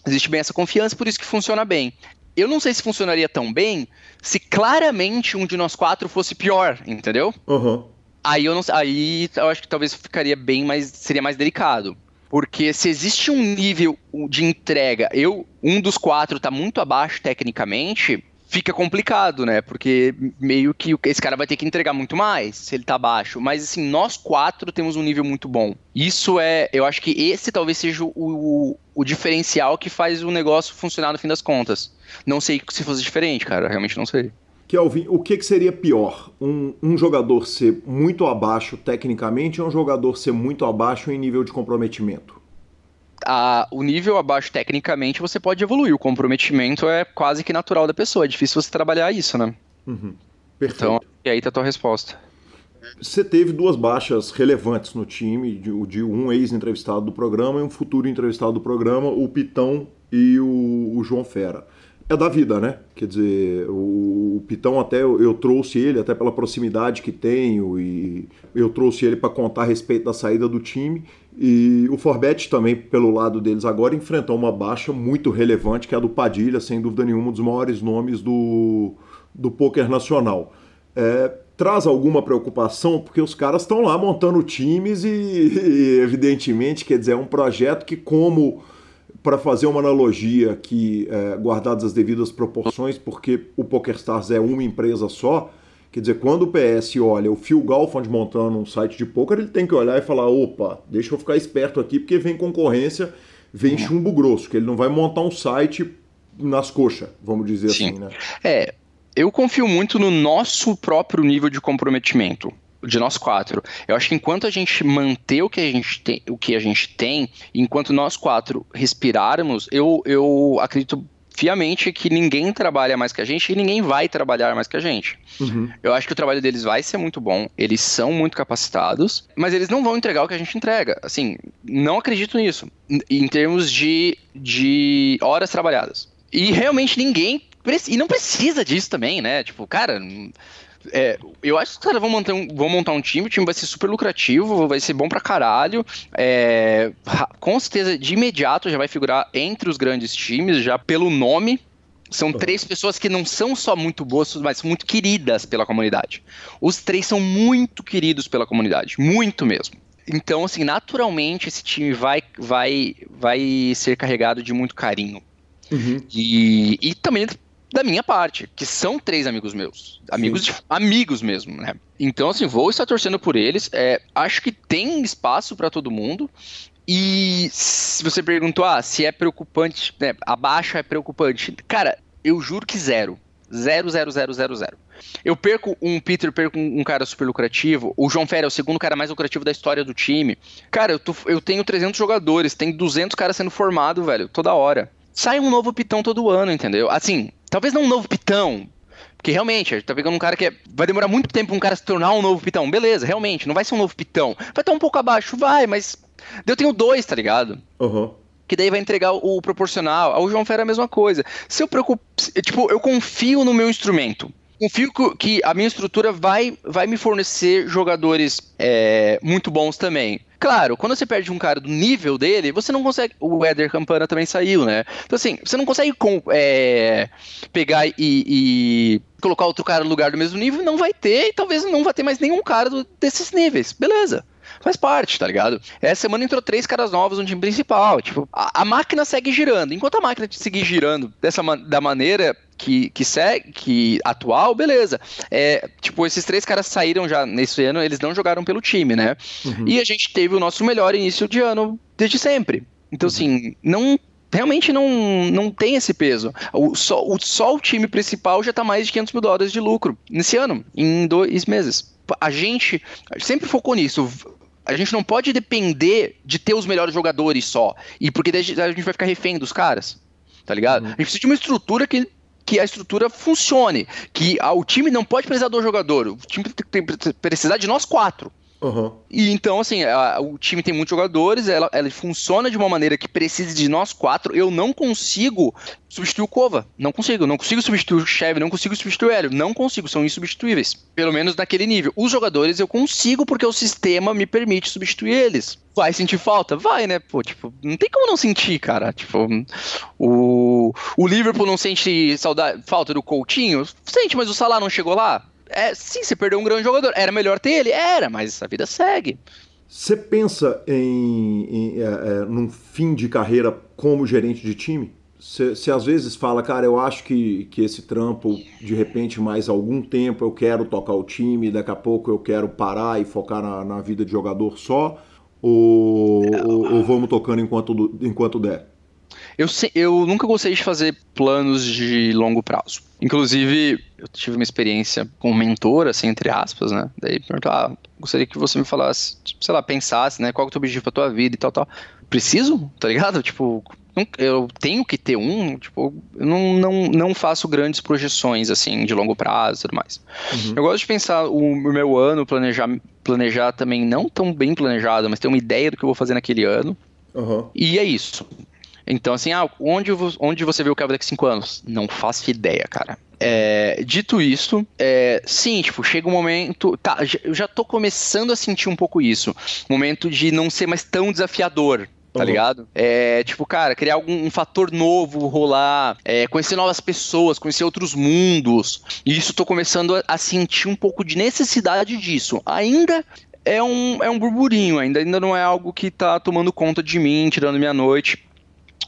Existe bem essa confiança, por isso que funciona bem. Eu não sei se funcionaria tão bem se claramente um de nós quatro fosse pior, entendeu? Uhum. Aí eu não aí eu acho que talvez ficaria bem mais. seria mais delicado. Porque se existe um nível de entrega, eu, um dos quatro tá muito abaixo tecnicamente, fica complicado, né? Porque meio que esse cara vai ter que entregar muito mais se ele tá abaixo. Mas assim, nós quatro temos um nível muito bom. Isso é, eu acho que esse talvez seja o, o, o diferencial que faz o negócio funcionar no fim das contas. Não sei se fosse diferente, cara, realmente não sei. Kelvin, o que, que seria pior? Um, um, jogador ser muito abaixo tecnicamente ou um jogador ser muito abaixo em nível de comprometimento? A, o nível abaixo tecnicamente você pode evoluir. O comprometimento é quase que natural da pessoa. É difícil você trabalhar isso, né? Uhum. Perfeito. Então, e aí tá a tua resposta. Você teve duas baixas relevantes no time, de, de um ex-entrevistado do programa e um futuro entrevistado do programa, o Pitão e o, o João Fera é da vida, né? Quer dizer, o, o Pitão até eu, eu, trouxe ele até pela proximidade que tenho e eu trouxe ele para contar a respeito da saída do time e o Forbet também pelo lado deles agora enfrentou uma baixa muito relevante que é a do Padilha, sem dúvida nenhuma um dos maiores nomes do do poker nacional. É, traz alguma preocupação porque os caras estão lá montando times e, e evidentemente quer dizer é um projeto que como para fazer uma analogia que, é, guardadas as devidas proporções, porque o PokerStars é uma empresa só, quer dizer, quando o PS olha o Phil Galfond montando um site de poker, ele tem que olhar e falar, opa, deixa eu ficar esperto aqui, porque vem concorrência, vem uhum. chumbo grosso, que ele não vai montar um site nas coxas, vamos dizer Sim. assim, né? É, eu confio muito no nosso próprio nível de comprometimento de nós quatro. Eu acho que enquanto a gente manter o que a gente tem, o que a gente tem, enquanto nós quatro respirarmos, eu, eu acredito fiamente que ninguém trabalha mais que a gente e ninguém vai trabalhar mais que a gente. Uhum. Eu acho que o trabalho deles vai ser muito bom, eles são muito capacitados, mas eles não vão entregar o que a gente entrega. Assim, não acredito nisso, em termos de, de horas trabalhadas. E realmente ninguém. E não precisa disso também, né? Tipo, cara é, eu acho que os caras vão, manter um, vão montar um time, o time vai ser super lucrativo, vai ser bom pra caralho. É, com certeza, de imediato já vai figurar entre os grandes times, já pelo nome. São três pessoas que não são só muito boas, mas muito queridas pela comunidade. Os três são muito queridos pela comunidade, muito mesmo. Então, assim, naturalmente esse time vai, vai, vai ser carregado de muito carinho. Uhum. E, e também da minha parte, que são três amigos meus. Amigos, de, amigos mesmo, né? Então, assim, vou estar torcendo por eles. É, acho que tem espaço para todo mundo. E se você perguntou, ah, se é preocupante, né, a baixa é preocupante. Cara, eu juro que zero. Zero, zero, zero, zero, zero. Eu perco um Peter, perco um, cara super lucrativo. O João Ferreira é o segundo cara mais lucrativo da história do time. Cara, eu, tô, eu tenho 300 jogadores, tem 200 caras sendo formados, velho, toda hora. Sai um novo pitão todo ano, entendeu? Assim, Talvez não um novo pitão, porque realmente, a gente tá pegando um cara que é, vai demorar muito tempo um cara se tornar um novo pitão. Beleza, realmente, não vai ser um novo pitão. Vai estar um pouco abaixo, vai, mas. Eu tenho dois, tá ligado? Uhum. Que daí vai entregar o, o proporcional. O João Fera é a mesma coisa. Se eu preocupo. Tipo, eu confio no meu instrumento confio que a minha estrutura vai, vai me fornecer jogadores é, muito bons também. Claro, quando você perde um cara do nível dele, você não consegue. O Éder Campana também saiu, né? Então, assim, você não consegue com, é, pegar e, e, colocar outro cara no lugar do mesmo nível, não vai ter, e talvez não vai ter mais nenhum cara do, desses níveis. Beleza faz parte, tá ligado? Essa semana entrou três caras novos no time principal. Tipo, a, a máquina segue girando. Enquanto a máquina seguir girando dessa da maneira que, que segue, que atual, beleza. É, tipo, esses três caras saíram já nesse ano, eles não jogaram pelo time, né? Uhum. E a gente teve o nosso melhor início de ano desde sempre. Então, uhum. assim, não realmente não, não tem esse peso. O, só, o, só o time principal já está mais de 500 mil dólares de lucro nesse ano, em dois meses. A gente sempre focou nisso. A gente não pode depender de ter os melhores jogadores só. E porque a gente vai ficar refém dos caras. Tá ligado? Uhum. A gente precisa de uma estrutura que que a estrutura funcione, que o time não pode precisar do jogador, o time tem que precisar de nós quatro. Uhum. E então, assim, a, o time tem muitos jogadores, ela, ela funciona de uma maneira que precise de nós quatro. Eu não consigo substituir o Kova. Não consigo. Não consigo substituir o Chevy, não consigo substituir o Hélio. Não consigo, são insubstituíveis. Pelo menos naquele nível. Os jogadores eu consigo porque o sistema me permite substituir eles. Vai sentir falta? Vai, né? Pô, tipo, não tem como não sentir, cara. Tipo, o, o Liverpool não sente saudade, falta do Coutinho? Sente, mas o Salah não chegou lá? É, sim, você perdeu um grande jogador. Era melhor ter ele? Era, mas a vida segue. Você pensa em, em é, é, num fim de carreira como gerente de time? Você às vezes fala, cara, eu acho que, que esse trampo, de repente, mais algum tempo eu quero tocar o time, daqui a pouco eu quero parar e focar na, na vida de jogador só? Ou, ou, ou vamos tocando enquanto, enquanto der? Eu, eu nunca gostei de fazer planos de longo prazo. Inclusive, eu tive uma experiência com um mentor, assim, entre aspas, né? Daí perguntou, ah, gostaria que você me falasse, tipo, sei lá, pensasse, né? Qual é o teu objetivo pra tua vida e tal, tal. Preciso? Tá ligado? Tipo, eu tenho que ter um, tipo, eu não, não, não faço grandes projeções, assim, de longo prazo e tudo mais. Uhum. Eu gosto de pensar o, meu ano, planejar, planejar também, não tão bem planejado, mas ter uma ideia do que eu vou fazer naquele ano. Uhum. E é isso. Então, assim, ah, onde, onde você vê o Kevin daqui a cinco anos? Não faço ideia, cara. É, dito isso, é, sim, tipo, chega um momento. Tá, eu já tô começando a sentir um pouco isso. Momento de não ser mais tão desafiador tá uhum. ligado? É, tipo, cara, criar algum um fator novo, rolar, é, conhecer novas pessoas, conhecer outros mundos. E isso tô começando a, a, sentir um pouco de necessidade disso. Ainda é um, é um burburinho, ainda, ainda não é algo que tá tomando conta de mim, tirando minha noite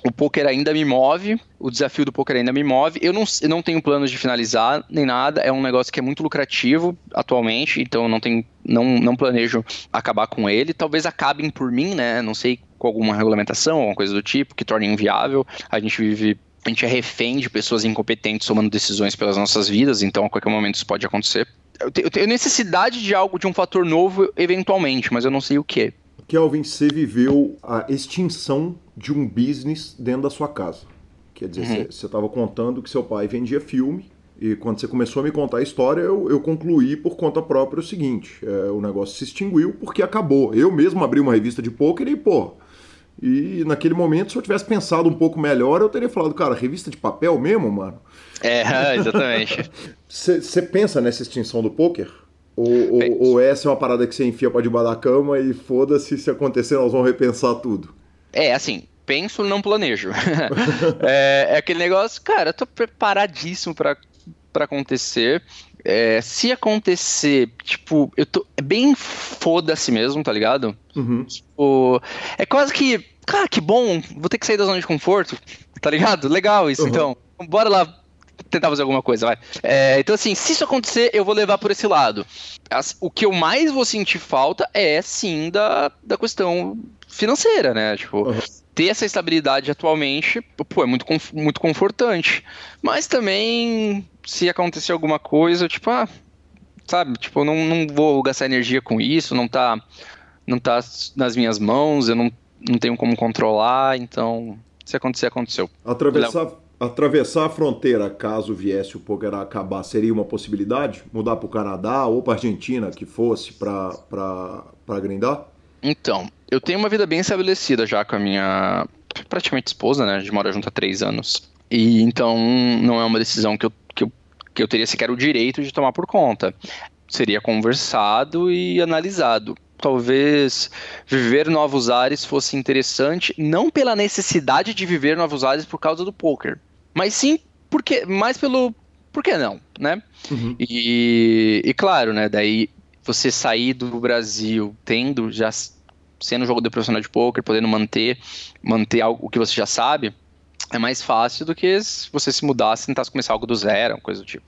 o poker ainda me move, o desafio do poker ainda me move. Eu não, eu não tenho planos de finalizar nem nada, é um negócio que é muito lucrativo atualmente, então não, tenho, não, não planejo acabar com ele. Talvez acabem por mim, né? Não sei com alguma regulamentação, alguma coisa do tipo, que torne inviável. A gente vive a gente é refém de pessoas incompetentes tomando decisões pelas nossas vidas, então a qualquer momento isso pode acontecer. Eu tenho necessidade de algo, de um fator novo, eventualmente, mas eu não sei o que. Kelvin, você viveu a extinção de um business dentro da sua casa. Quer dizer, uhum. você estava contando que seu pai vendia filme, e quando você começou a me contar a história, eu, eu concluí por conta própria o seguinte: é, o negócio se extinguiu porque acabou. Eu mesmo abri uma revista de pôquer e, pô. E naquele momento, se eu tivesse pensado um pouco melhor, eu teria falado, cara, revista de papel mesmo, mano? É, exatamente. Você pensa nessa extinção do pôquer? Ou, ou, ou, essa é uma parada que você enfia pra debaixo da cama e foda-se, se acontecer, nós vamos repensar tudo? É, assim, penso, não planejo. é, é, aquele negócio, cara, eu tô preparadíssimo para acontecer. É, se acontecer, tipo, eu tô. É bem foda-se mesmo, tá ligado? Uhum. Tipo, é quase que. Cara, que bom, vou ter que sair da zona de conforto, tá ligado? Legal isso, uhum. então. Bora lá tentar fazer alguma coisa, vai. É, então, assim, se isso acontecer, eu vou levar por esse lado. As, o que eu mais vou sentir falta é, sim, da, da questão financeira, né? Tipo, uhum. ter essa estabilidade atualmente, pô, é muito, muito confortante. Mas também, se acontecer alguma coisa, tipo, ah, sabe? Tipo, eu não, não vou gastar energia com isso, não tá, não tá nas minhas mãos, eu não, não tenho como controlar, então, se acontecer, aconteceu. Atravessar atravessar a fronteira, caso viesse o poker a acabar, seria uma possibilidade? Mudar para o Canadá ou para a Argentina, que fosse para grindar? Então, eu tenho uma vida bem estabelecida já com a minha praticamente esposa, né? A gente mora junto há três anos. E então não é uma decisão que eu, que eu, que eu teria sequer o direito de tomar por conta. Seria conversado e analisado talvez viver novos ares fosse interessante, não pela necessidade de viver novos ares por causa do poker, mas sim porque mais pelo por que não, né? Uhum. E, e claro, né? Daí você sair do Brasil tendo já sendo jogador profissional de poker, podendo manter manter algo que você já sabe, é mais fácil do que se você se mudasse e tentasse começar algo do zero, coisa do tipo.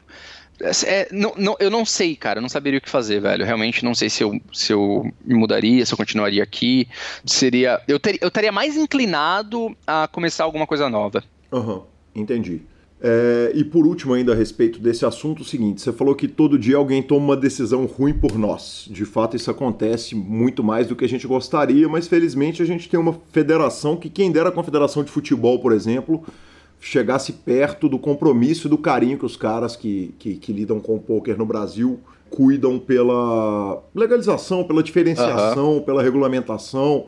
É, não, não, eu não sei, cara, eu não saberia o que fazer, velho. Realmente não sei se eu, se eu me mudaria, se eu continuaria aqui. Seria. Eu, ter, eu estaria mais inclinado a começar alguma coisa nova. Uhum, entendi. É, e por último, ainda a respeito desse assunto, o seguinte: você falou que todo dia alguém toma uma decisão ruim por nós. De fato, isso acontece muito mais do que a gente gostaria, mas felizmente a gente tem uma federação que, quem dera a confederação de futebol, por exemplo, chegasse perto do compromisso e do carinho que os caras que, que, que lidam com o poker no Brasil cuidam pela legalização, pela diferenciação, uhum. pela regulamentação.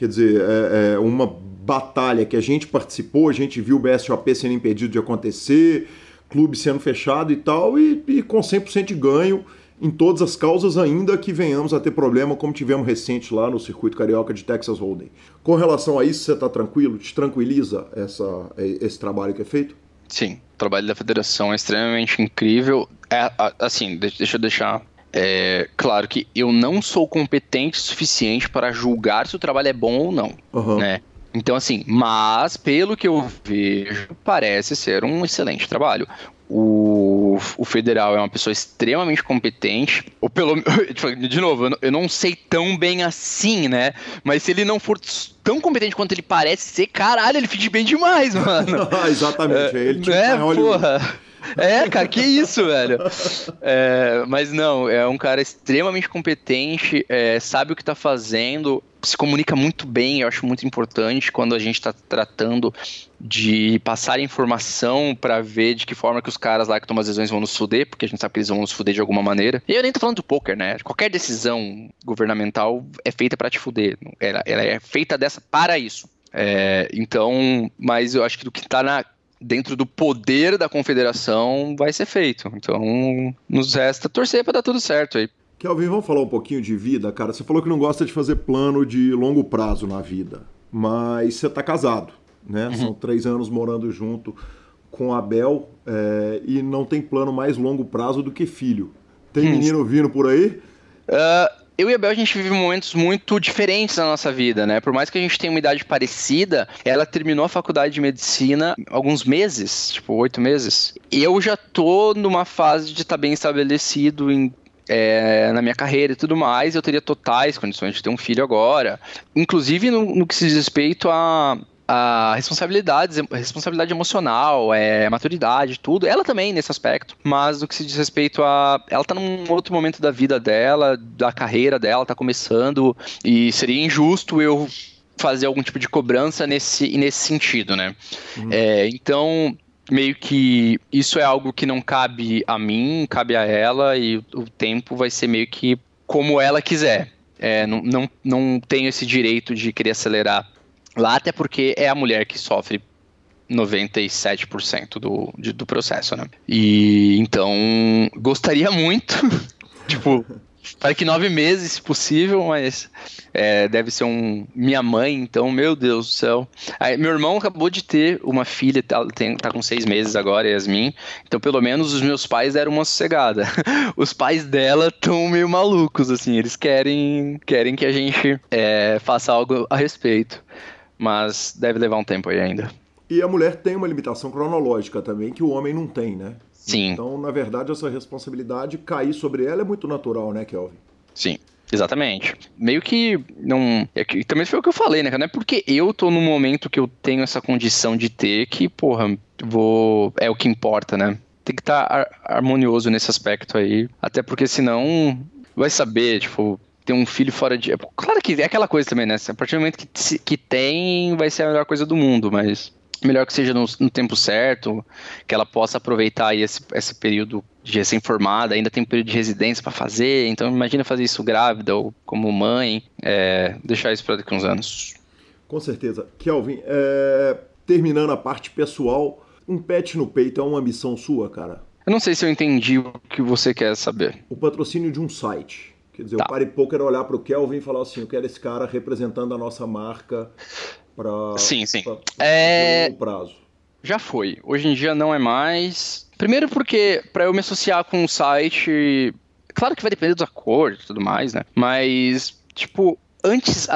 Quer dizer, é, é, uma batalha que a gente participou, a gente viu o BSOP sendo impedido de acontecer, clube sendo fechado e tal, e, e com 100% de ganho em todas as causas, ainda que venhamos a ter problema, como tivemos recente lá no circuito carioca de Texas Hold'em. Com relação a isso, você está tranquilo? Te tranquiliza essa, esse trabalho que é feito? Sim, o trabalho da federação é extremamente incrível. É, assim, deixa eu deixar é, claro que eu não sou competente o suficiente para julgar se o trabalho é bom ou não, uhum. né? Então, assim, mas pelo que eu vejo, parece ser um excelente trabalho o, o federal é uma pessoa extremamente competente, ou pelo tipo, de novo, eu não, eu não sei tão bem assim, né? Mas se ele não for tão competente quanto ele parece ser, caralho, ele finge bem demais, mano. Exatamente, é ele tipo, é, porra. É, cara, que isso, velho. É, mas não, é um cara extremamente competente, é, sabe o que tá fazendo, se comunica muito bem, eu acho muito importante quando a gente está tratando de passar informação para ver de que forma que os caras lá que tomam as decisões vão nos fuder, porque a gente sabe que eles vão nos fuder de alguma maneira. E eu nem tô falando do poker, né? Qualquer decisão governamental é feita para te fuder. Ela, ela, é feita dessa para isso. É, então, mas eu acho que do que tá na, dentro do poder da confederação vai ser feito. Então, nos resta torcer para dar tudo certo aí. Kelvin, vamos falar um pouquinho de vida, cara. Você falou que não gosta de fazer plano de longo prazo na vida, mas você está casado, né? Uhum. São três anos morando junto com a Bel é, e não tem plano mais longo prazo do que filho. Tem hum. menino vindo por aí? Uh, eu e a Bel, a gente vive momentos muito diferentes na nossa vida, né? Por mais que a gente tenha uma idade parecida, ela terminou a faculdade de medicina alguns meses, tipo, oito meses. Eu já tô numa fase de estar tá bem estabelecido em é, na minha carreira e tudo mais, eu teria totais condições de ter um filho agora. Inclusive no, no que se diz respeito a, a responsabilidade, responsabilidade emocional, é, maturidade, tudo. Ela também nesse aspecto, mas no que se diz respeito a. Ela tá num outro momento da vida dela, da carreira dela, tá começando, e seria injusto eu fazer algum tipo de cobrança nesse, nesse sentido, né? Uhum. É, então, meio que isso é algo que não cabe a mim, cabe a ela, e o tempo vai ser meio que como ela quiser. É, não, não, não tenho esse direito de querer acelerar lá, até porque é a mulher que sofre 97% do, de, do processo, né? E então gostaria muito, tipo, para que nove meses, se possível, mas é, deve ser um. Minha mãe, então, meu Deus do céu. Aí, meu irmão acabou de ter uma filha, tá, tem, tá com seis meses agora, Yasmin. Então, pelo menos os meus pais deram uma sossegada. Os pais dela estão meio malucos, assim. Eles querem, querem que a gente é, faça algo a respeito. Mas deve levar um tempo aí ainda. E a mulher tem uma limitação cronológica também que o homem não tem, né? Sim. Então, na verdade, essa responsabilidade cair sobre ela é muito natural, né, Kelvin? Sim. Exatamente. Meio que não. É que, também foi o que eu falei, né? Não é porque eu tô no momento que eu tenho essa condição de ter que, porra, vou. É o que importa, né? Tem que estar tá harmonioso nesse aspecto aí. Até porque senão vai saber, tipo, ter um filho fora de. Claro que é aquela coisa também, né? A partir do momento que, que tem, vai ser a melhor coisa do mundo, mas melhor que seja no, no, tempo certo, que ela possa aproveitar esse, esse período de recém-formada, ainda tem um período de residência para fazer, então imagina fazer isso grávida ou como mãe, é, deixar isso para daqui a uns anos. Com certeza. Kelvin, é, terminando a parte pessoal, um pet no peito é uma ambição sua, cara? Eu não sei se eu entendi o que você quer saber. O patrocínio de um site. Quer dizer, tá. o Party Poker olhar para o Kelvin e falar assim, eu quero esse cara representando a nossa marca para sim, sim. Pra, pra é... prazo. Já foi. Hoje em dia não é mais. Primeiro porque para eu me associar com um site, claro que vai depender do acordo e tudo mais, né? Mas tipo, antes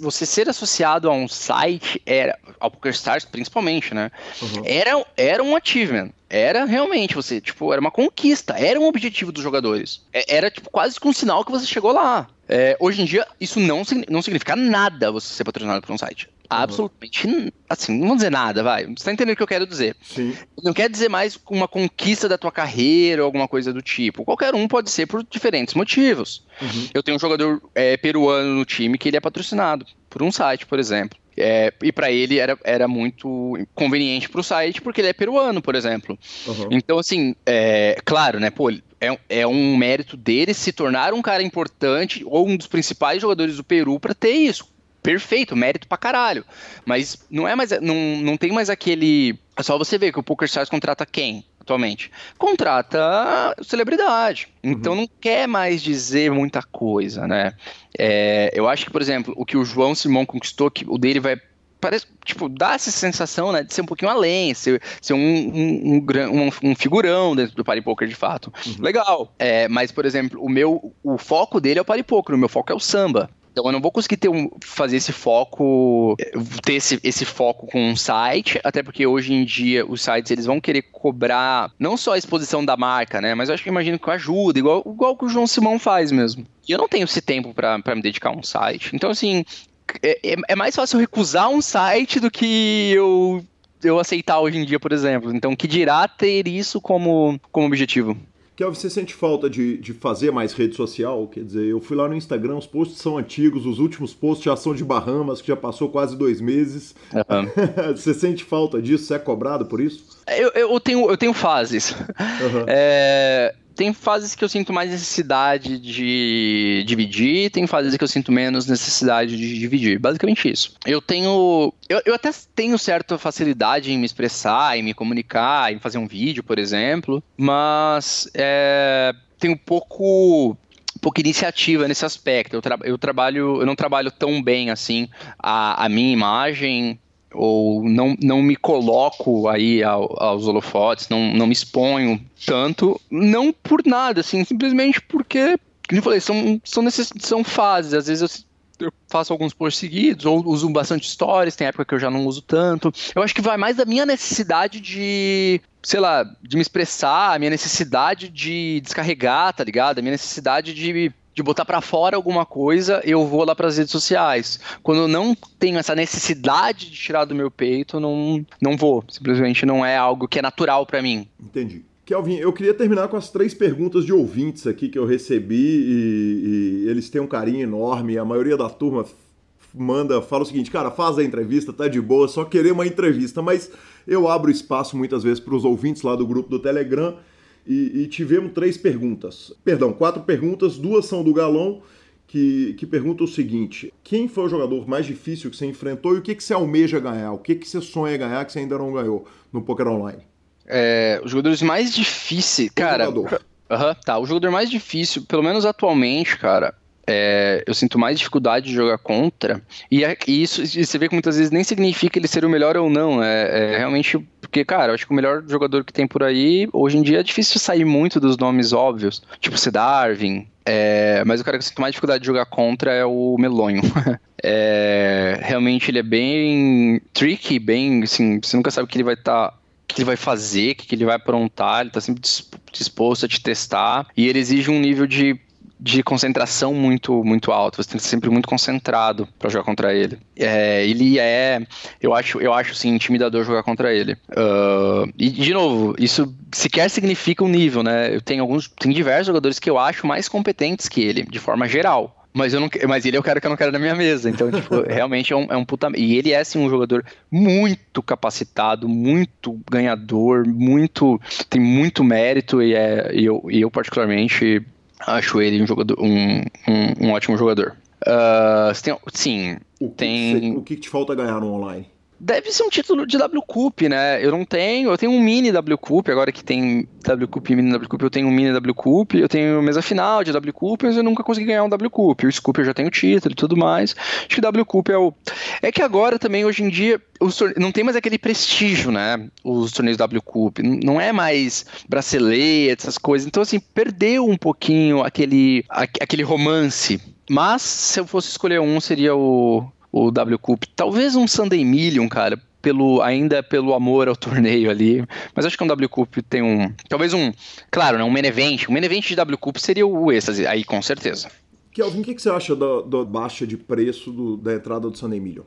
você ser associado a um site era ao PokerStars principalmente, né? Uhum. Era, era um achievement. Era realmente você, tipo, era uma conquista, era um objetivo dos jogadores. É, era tipo quase com um sinal que você chegou lá. É, hoje em dia, isso não, não significa nada você ser patrocinado por um site. Absolutamente, assim, não vou dizer nada, vai. Você tá entendendo o que eu quero dizer? Sim. Não quer dizer mais uma conquista da tua carreira ou alguma coisa do tipo. Qualquer um pode ser por diferentes motivos. Uhum. Eu tenho um jogador é, peruano no time que ele é patrocinado por um site, por exemplo. É, e para ele era, era muito conveniente para o site porque ele é peruano, por exemplo. Uhum. Então, assim, é, claro, né? Pô, é, é um mérito dele se tornar um cara importante ou um dos principais jogadores do Peru para ter isso perfeito, mérito pra caralho. Mas não é mais. Não, não tem mais aquele. É só você ver que o PokerStars contrata quem atualmente? Contrata celebridade. Então uhum. não quer mais dizer muita coisa, né? É, eu acho que, por exemplo, o que o João Simão conquistou, que o dele vai parece, tipo, dá essa sensação, né, de ser um pouquinho além, ser, ser um, um, um, um figurão dentro do Party Poker de fato. Uhum. Legal. É, mas, por exemplo, o meu, o foco dele é o Party Poker, o meu foco é o samba. Então eu não vou conseguir ter um, fazer esse foco, ter esse, esse foco com um site, até porque hoje em dia os sites eles vão querer cobrar não só a exposição da marca, né? Mas eu acho que imagino que ajuda, igual, igual que o João Simão faz mesmo. E eu não tenho esse tempo para me dedicar a um site. Então, assim, é, é, é mais fácil recusar um site do que eu eu aceitar hoje em dia, por exemplo. Então, que dirá ter isso como, como objetivo? Kelvin, você sente falta de, de fazer mais rede social? Quer dizer, eu fui lá no Instagram, os posts são antigos, os últimos posts já são de Bahamas, que já passou quase dois meses. Uhum. você sente falta disso? Você é cobrado por isso? Eu, eu, tenho, eu tenho fases. Uhum. É, tem fases que eu sinto mais necessidade de dividir, tem fases que eu sinto menos necessidade de dividir. Basicamente isso. Eu tenho. Eu, eu até tenho certa facilidade em me expressar, em me comunicar, em fazer um vídeo, por exemplo, mas é, tenho pouco pouca iniciativa nesse aspecto. Eu, tra eu, trabalho, eu não trabalho tão bem assim a, a minha imagem ou não, não me coloco aí ao, aos holofotes, não, não me exponho tanto, não por nada, assim, simplesmente porque, como eu falei, são, são, são fases, às vezes eu, eu faço alguns posts seguidos, ou uso bastante stories, tem época que eu já não uso tanto. Eu acho que vai mais da minha necessidade de, sei lá, de me expressar, a minha necessidade de descarregar, tá ligado? A minha necessidade de de botar para fora alguma coisa, eu vou lá para as redes sociais. Quando eu não tenho essa necessidade de tirar do meu peito, não, não vou. Simplesmente não é algo que é natural para mim. Entendi. Kelvin, eu queria terminar com as três perguntas de ouvintes aqui que eu recebi e, e eles têm um carinho enorme. A maioria da turma manda, fala o seguinte, cara, faz a entrevista, tá de boa, só querer uma entrevista, mas eu abro espaço muitas vezes para os ouvintes lá do grupo do Telegram e, e, tivemos três perguntas. Perdão, quatro perguntas, duas são do Galão, que, que pergunta o seguinte: quem foi o jogador mais difícil que você enfrentou e o que, que você almeja ganhar? O que, que você sonha ganhar que você ainda não ganhou no Poker Online? É, os jogadores mais difíceis, cara. Jogador. Uhum, tá, o jogador mais difícil, pelo menos atualmente, cara, é, eu sinto mais dificuldade de jogar contra. E, é, e isso e você vê que muitas vezes nem significa ele ser o melhor ou não. É, é, realmente porque, cara, eu acho que o melhor jogador que tem por aí, hoje em dia é difícil sair muito dos nomes óbvios. Tipo, C. Darwin. É, mas o cara que eu sinto mais dificuldade de jogar contra é o Melonho. É, realmente ele é bem tricky, bem assim, você nunca sabe o que ele vai estar. Tá que ele vai fazer, o que ele vai aprontar, ele tá sempre disposto a te testar. E ele exige um nível de de concentração muito muito alto. Você tem que ser sempre muito concentrado para jogar contra ele. É, ele é, eu acho, eu acho sim intimidador jogar contra ele. Uh, e de novo, isso sequer significa um nível, né? Eu tenho alguns, tem diversos jogadores que eu acho mais competentes que ele, de forma geral. Mas, eu não, mas ele é o cara que eu não quero na minha mesa. Então, tipo, realmente é um, é um puta. E ele é, assim, um jogador muito capacitado, muito ganhador, muito. tem muito mérito. E, é, e eu, e eu, particularmente, Acho ele um, jogador, um, um, um ótimo jogador. Uh, tem, sim, o que tem. Que, o que te falta ganhar no online? Deve ser um título de W Cup, né? Eu não tenho. Eu tenho um mini W Cup, agora que tem W Cup e mini W Cup, eu tenho um mini W Cup, eu tenho mesa final de W Cup, mas eu nunca consegui ganhar um W Cup. O Scoop eu já tenho título e tudo mais. Acho que W Cup é o. É que agora também, hoje em dia, não tem mais aquele prestígio, né? Os torneios W Cup. Não é mais bracelete, essas coisas. Então, assim, perdeu um pouquinho aquele, aquele romance. Mas se eu fosse escolher um, seria o o W Cup. Talvez um Sunday Million, cara, pelo ainda pelo amor ao torneio ali. Mas acho que um W Cup tem um. Talvez um. Claro, né, um main event. Um main event de W Cup seria o êxtase, aí com certeza. Kelvin, o que, que você acha da, da baixa de preço do, da entrada do Sunday Million?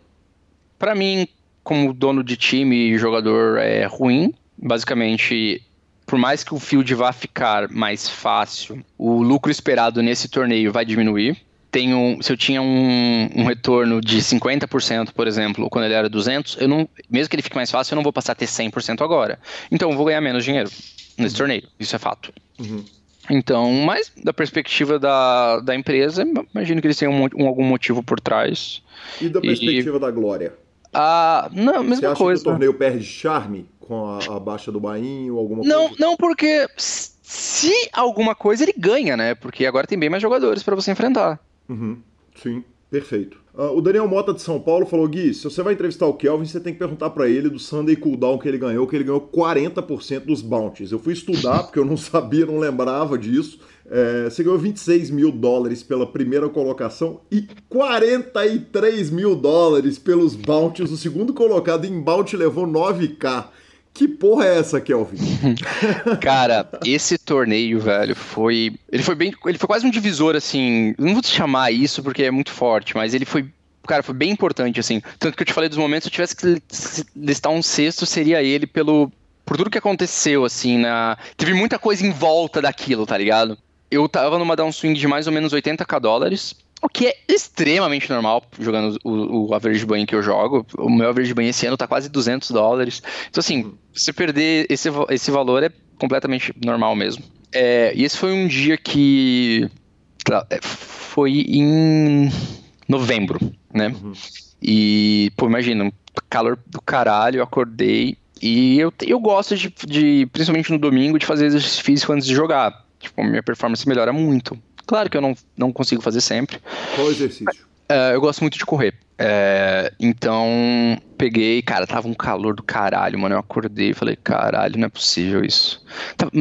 Para mim, como dono de time e jogador, é ruim. Basicamente, por mais que o field vá ficar mais fácil, o lucro esperado nesse torneio vai diminuir tenho, se eu tinha um, um retorno de 50%, por exemplo, quando ele era 200, eu não, mesmo que ele fique mais fácil, eu não vou passar a ter 100% agora. Então eu vou ganhar menos dinheiro nesse uhum. torneio, isso é fato. Uhum. Então, mas da perspectiva da, da empresa, imagino que eles tenham um, um algum motivo por trás. E da perspectiva e, da Glória? Ah, não, mesma Você acha coisa. Que o torneio perde charme com a, a baixa do Bainho ou alguma não, coisa? Não, porque se alguma coisa ele ganha, né? Porque agora tem bem mais jogadores para você enfrentar. Uhum. Sim, perfeito. Uh, o Daniel Mota de São Paulo falou: Gui, se você vai entrevistar o Kelvin, você tem que perguntar para ele do Sunday Cooldown que ele ganhou, que ele ganhou 40% dos bounties. Eu fui estudar porque eu não sabia, não lembrava disso. É, você ganhou 26 mil dólares pela primeira colocação e 43 mil dólares pelos bounties. O segundo colocado em bounty levou 9k. Que porra é essa, Kelvin? Cara, esse torneio, velho, foi. Ele foi bem. Ele foi quase um divisor, assim. Não vou te chamar isso porque é muito forte, mas ele foi cara, foi bem importante, assim. Tanto que eu te falei dos momentos, se eu tivesse que listar um sexto, seria ele pelo. Por tudo que aconteceu, assim, na. Teve muita coisa em volta daquilo, tá ligado? Eu tava numa downswing de mais ou menos 80k dólares. O que é extremamente normal jogando o, o average bank que eu jogo. O meu average bank esse ano tá quase 200 dólares. Então, assim, se perder esse, esse valor é completamente normal mesmo. É, e esse foi um dia que. É, foi em novembro, né? Uhum. E, pô, imagina, calor do caralho, eu acordei. E eu, eu gosto de, de, principalmente no domingo, de fazer exercício físico antes de jogar. Tipo, minha performance melhora muito. Claro que eu não, não consigo fazer sempre. Qual exercício? Uh, eu gosto muito de correr. Uh, então, peguei, cara, tava um calor do caralho, mano. Eu acordei e falei, caralho, não é possível isso. Tava,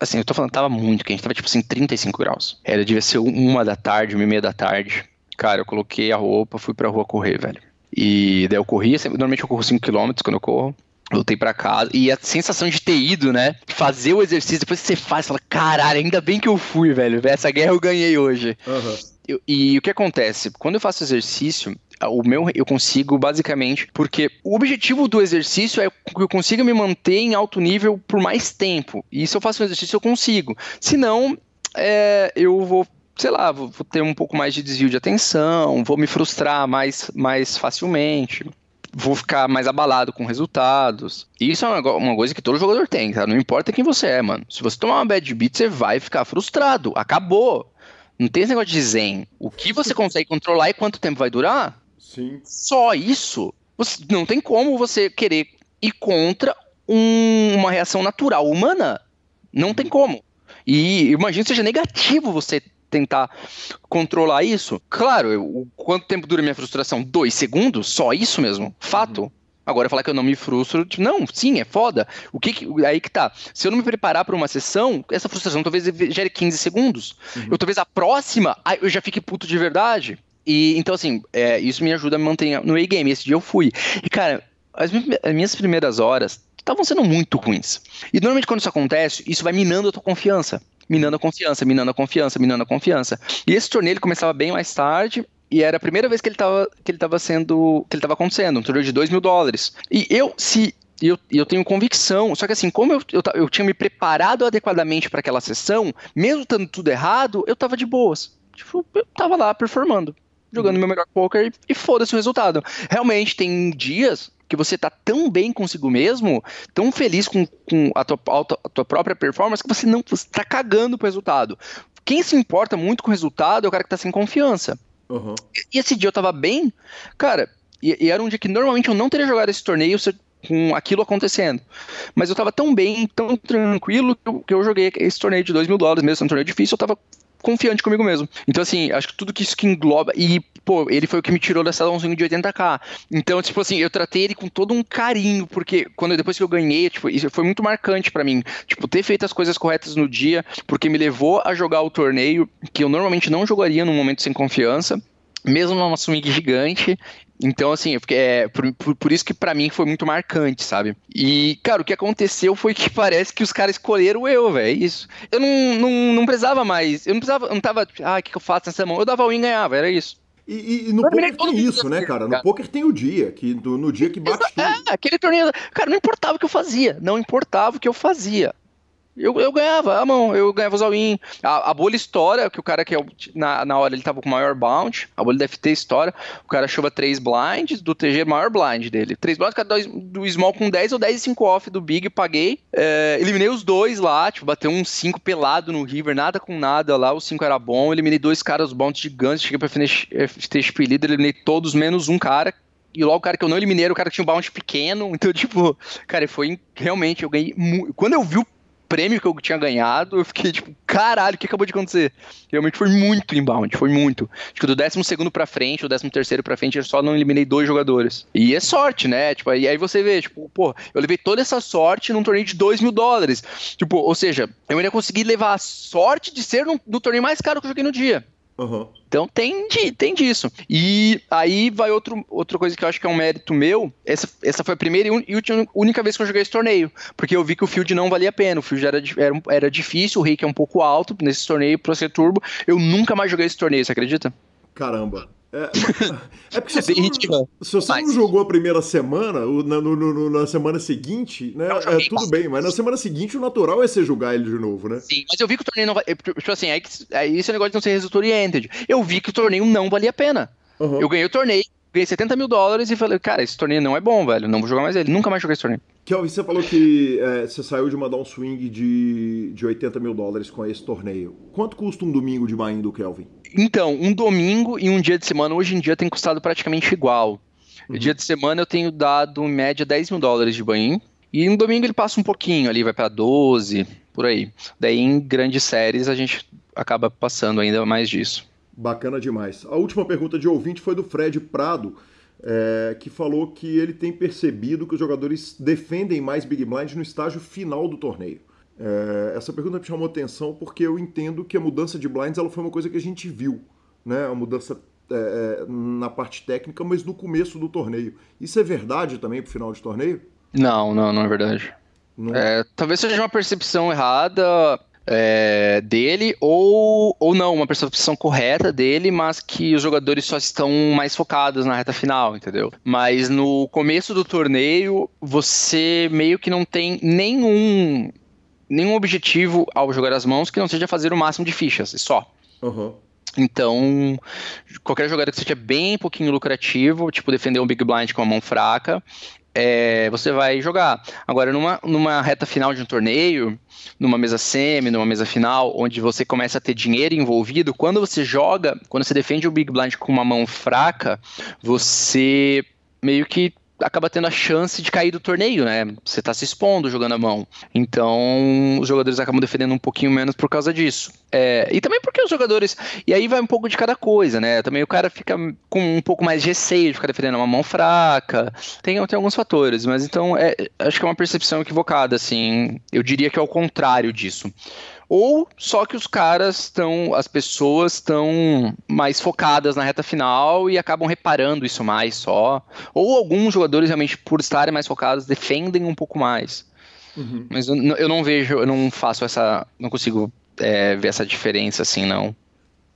assim, eu tô falando, tava muito quente, tava tipo assim, 35 graus. Era, devia ser uma da tarde, uma e meia da tarde. Cara, eu coloquei a roupa, fui pra rua correr, velho. E daí eu corri, normalmente eu corro 5km quando eu corro. Voltei para casa. E a sensação de ter ido, né? Fazer o exercício, depois que você faz, você fala, caralho, ainda bem que eu fui, velho. Essa guerra eu ganhei hoje. Uhum. Eu, e o que acontece? Quando eu faço exercício, o meu eu consigo basicamente porque o objetivo do exercício é que eu consiga me manter em alto nível por mais tempo. E se eu faço um exercício eu consigo. Se não, é, eu vou sei lá, vou, vou ter um pouco mais de desvio de atenção, vou me frustrar mais, mais facilmente vou ficar mais abalado com resultados. E isso é uma, uma, coisa que todo jogador tem, tá? Não importa quem você é, mano. Se você tomar uma bad beat, você vai ficar frustrado. Acabou. Não tem esse negócio de zen. O que você consegue controlar e quanto tempo vai durar? Sim. Só isso. Você, não tem como você querer ir contra um, uma reação natural humana. Não tem como. E imagina que seja negativo você tentar controlar isso. Claro, eu, o quanto tempo dura minha frustração? Dois segundos? Só isso mesmo? Fato. Uhum. Agora falar que eu não me frustro, tipo, não, sim, é foda. O que, que aí que tá? Se eu não me preparar para uma sessão, essa frustração talvez gere 15 segundos. Uhum. Eu talvez a próxima, eu já fique puto de verdade. E então assim, é, isso me ajuda a manter no A-game. Esse dia eu fui. E cara, as, as minhas primeiras horas estavam sendo muito ruins. E normalmente quando isso acontece, isso vai minando a tua confiança minando a confiança, minando a confiança, minando a confiança. E esse torneio ele começava bem mais tarde, e era a primeira vez que ele estava que ele tava sendo que ele estava acontecendo, um torneio de 2 mil dólares. E eu se eu, eu tenho convicção, só que assim, como eu, eu, eu tinha me preparado adequadamente para aquela sessão, mesmo estando tudo errado, eu tava de boas. Tipo, eu tava lá performando, jogando uhum. meu melhor poker e, e foda-se o resultado. Realmente, tem dias que você tá tão bem consigo mesmo, tão feliz com, com a, tua, a tua própria performance, que você não você tá cagando pro resultado. Quem se importa muito com o resultado é o cara que tá sem confiança. Uhum. E, esse dia eu tava bem, cara, e, e, era um dia que normalmente eu não teria jogado esse torneio se, com aquilo acontecendo. Mas eu tava tão bem, tão tranquilo, que eu, que eu joguei esse torneio de 2 mil dólares mesmo, um torneio difícil, eu tava confiante comigo mesmo. Então, assim, acho que tudo que isso que engloba. E, pô, ele foi o que me tirou dessa Samsung de 80k. Então, tipo assim, eu tratei ele com todo um carinho, porque quando depois que eu ganhei, tipo, isso foi muito marcante para mim. Tipo, ter feito as coisas corretas no dia, porque me levou a jogar o torneio que eu normalmente não jogaria num momento sem confiança mesmo numa swing gigante. Então, assim, eu fiquei, é, por, por, por, isso que para mim foi muito marcante, sabe? E, cara, o que aconteceu foi que parece que os caras escolheram eu, velho. É isso. Eu não, não, não precisava mais. Eu não precisava, não tava, ah, o que, que eu faço nessa mão? Eu dava win e ganhava, era isso. E, e, e no poker tem isso, né, cara? No poker tem o dia, que do, no dia que bate tudo. É, aquele torneio. Cara, não importava o que eu fazia. Não importava o que eu fazia. Eu, eu ganhava a mão, eu ganhava os all-in. A, a, bolha estoura, que o cara que é, na, na hora ele tava com maior bounty, a bolha deve ter estoura, o cara chuva 3 blinds, do TG maior blind dele. 3 blinds, o cara do small com 10 ou 10 e 5 off do big, paguei. É, eliminei os dois lá, tipo, bateu um 5 pelado no river, nada com nada lá, o 5 era bom. Eliminei dois caras, bounty gigantes, cheguei pra finish, finish líder, eliminei todos, menos um cara, e logo o cara que eu não eliminei era o cara que tinha um bounty pequeno. Então, tipo, cara, foi realmente, eu ganhei muito. Quando eu vi o prêmio que eu tinha ganhado, eu fiquei tipo, caralho, o que acabou de acontecer? Realmente foi muito inbound, foi muito. Acho que do 12 segundo pra frente, o 13 terceiro pra frente, eu só não eliminei dois jogadores. E é sorte, né? Tipo, e aí você vê, tipo, pô, eu levei toda essa sorte num torneio de 2 mil dólares. Tipo, ou seja, eu ainda consegui levar a sorte de ser no, no torneio mais caro que eu joguei no dia. Uhum. Então tem, de, tem disso. E aí vai outro, outra coisa que eu acho que é um mérito meu. Essa, essa foi a primeira e, última, única vez que eu joguei esse torneio. Porque eu vi que o field não valia a pena. O field era, era, era difícil, o rake é um pouco alto nesse torneio, Pro ser turbo. Eu nunca mais joguei esse torneio, você acredita? Caramba. É, é porque se você, não, se você não jogou a primeira semana, na, no, no, na semana seguinte, né? É, tudo bem, mas na semana seguinte o natural é você jogar ele de novo, né? Sim, mas eu vi que o torneio não vai. Tipo assim, aí, aí esse negócio de não ser result oriented. Eu vi que o torneio não valia a pena. Uhum. Eu ganhei o torneio, ganhei 70 mil dólares e falei, cara, esse torneio não é bom, velho. Não vou jogar mais ele. Nunca mais joguei esse torneio. Kelvin, você falou que é, você saiu de uma downswing de, de 80 mil dólares com esse torneio. Quanto custa um domingo de buy do Kelvin? Então, um domingo e um dia de semana hoje em dia tem custado praticamente igual. Uhum. Dia de semana eu tenho dado em média 10 mil dólares de buy E no domingo ele passa um pouquinho ali, vai para 12, por aí. Daí em grandes séries a gente acaba passando ainda mais disso. Bacana demais. A última pergunta de ouvinte foi do Fred Prado é, que falou que ele tem percebido que os jogadores defendem mais Big Blind no estágio final do torneio. É, essa pergunta me chamou atenção porque eu entendo que a mudança de blinds ela foi uma coisa que a gente viu, né? A mudança é, é na parte técnica, mas no começo do torneio. Isso é verdade também pro final de torneio? Não, não, não é verdade. Não... É, talvez seja uma percepção errada é, dele, ou, ou não, uma percepção correta dele, mas que os jogadores só estão mais focados na reta final, entendeu? Mas no começo do torneio, você meio que não tem nenhum, nenhum objetivo ao jogar as mãos que não seja fazer o máximo de fichas, só. Uhum. Então, qualquer jogada que seja bem pouquinho lucrativo, tipo defender um Big Blind com a mão fraca, é, você vai jogar. Agora, numa, numa reta final de um torneio, numa mesa semi, numa mesa final, onde você começa a ter dinheiro envolvido, quando você joga, quando você defende o Big Blind com uma mão fraca, você meio que acaba tendo a chance de cair do torneio, né? Você tá se expondo jogando a mão. Então, os jogadores acabam defendendo um pouquinho menos por causa disso. É, e também porque os jogadores. E aí vai um pouco de cada coisa, né? Também o cara fica com um pouco mais de receio de ficar defendendo uma mão fraca. Tem, tem alguns fatores, mas então é, acho que é uma percepção equivocada, assim. Eu diria que é o contrário disso. Ou só que os caras estão, as pessoas estão mais focadas na reta final e acabam reparando isso mais só. Ou alguns jogadores realmente, por estarem mais focados, defendem um pouco mais. Uhum. Mas eu, eu, não vejo, eu não faço essa, não consigo é, ver essa diferença assim, não.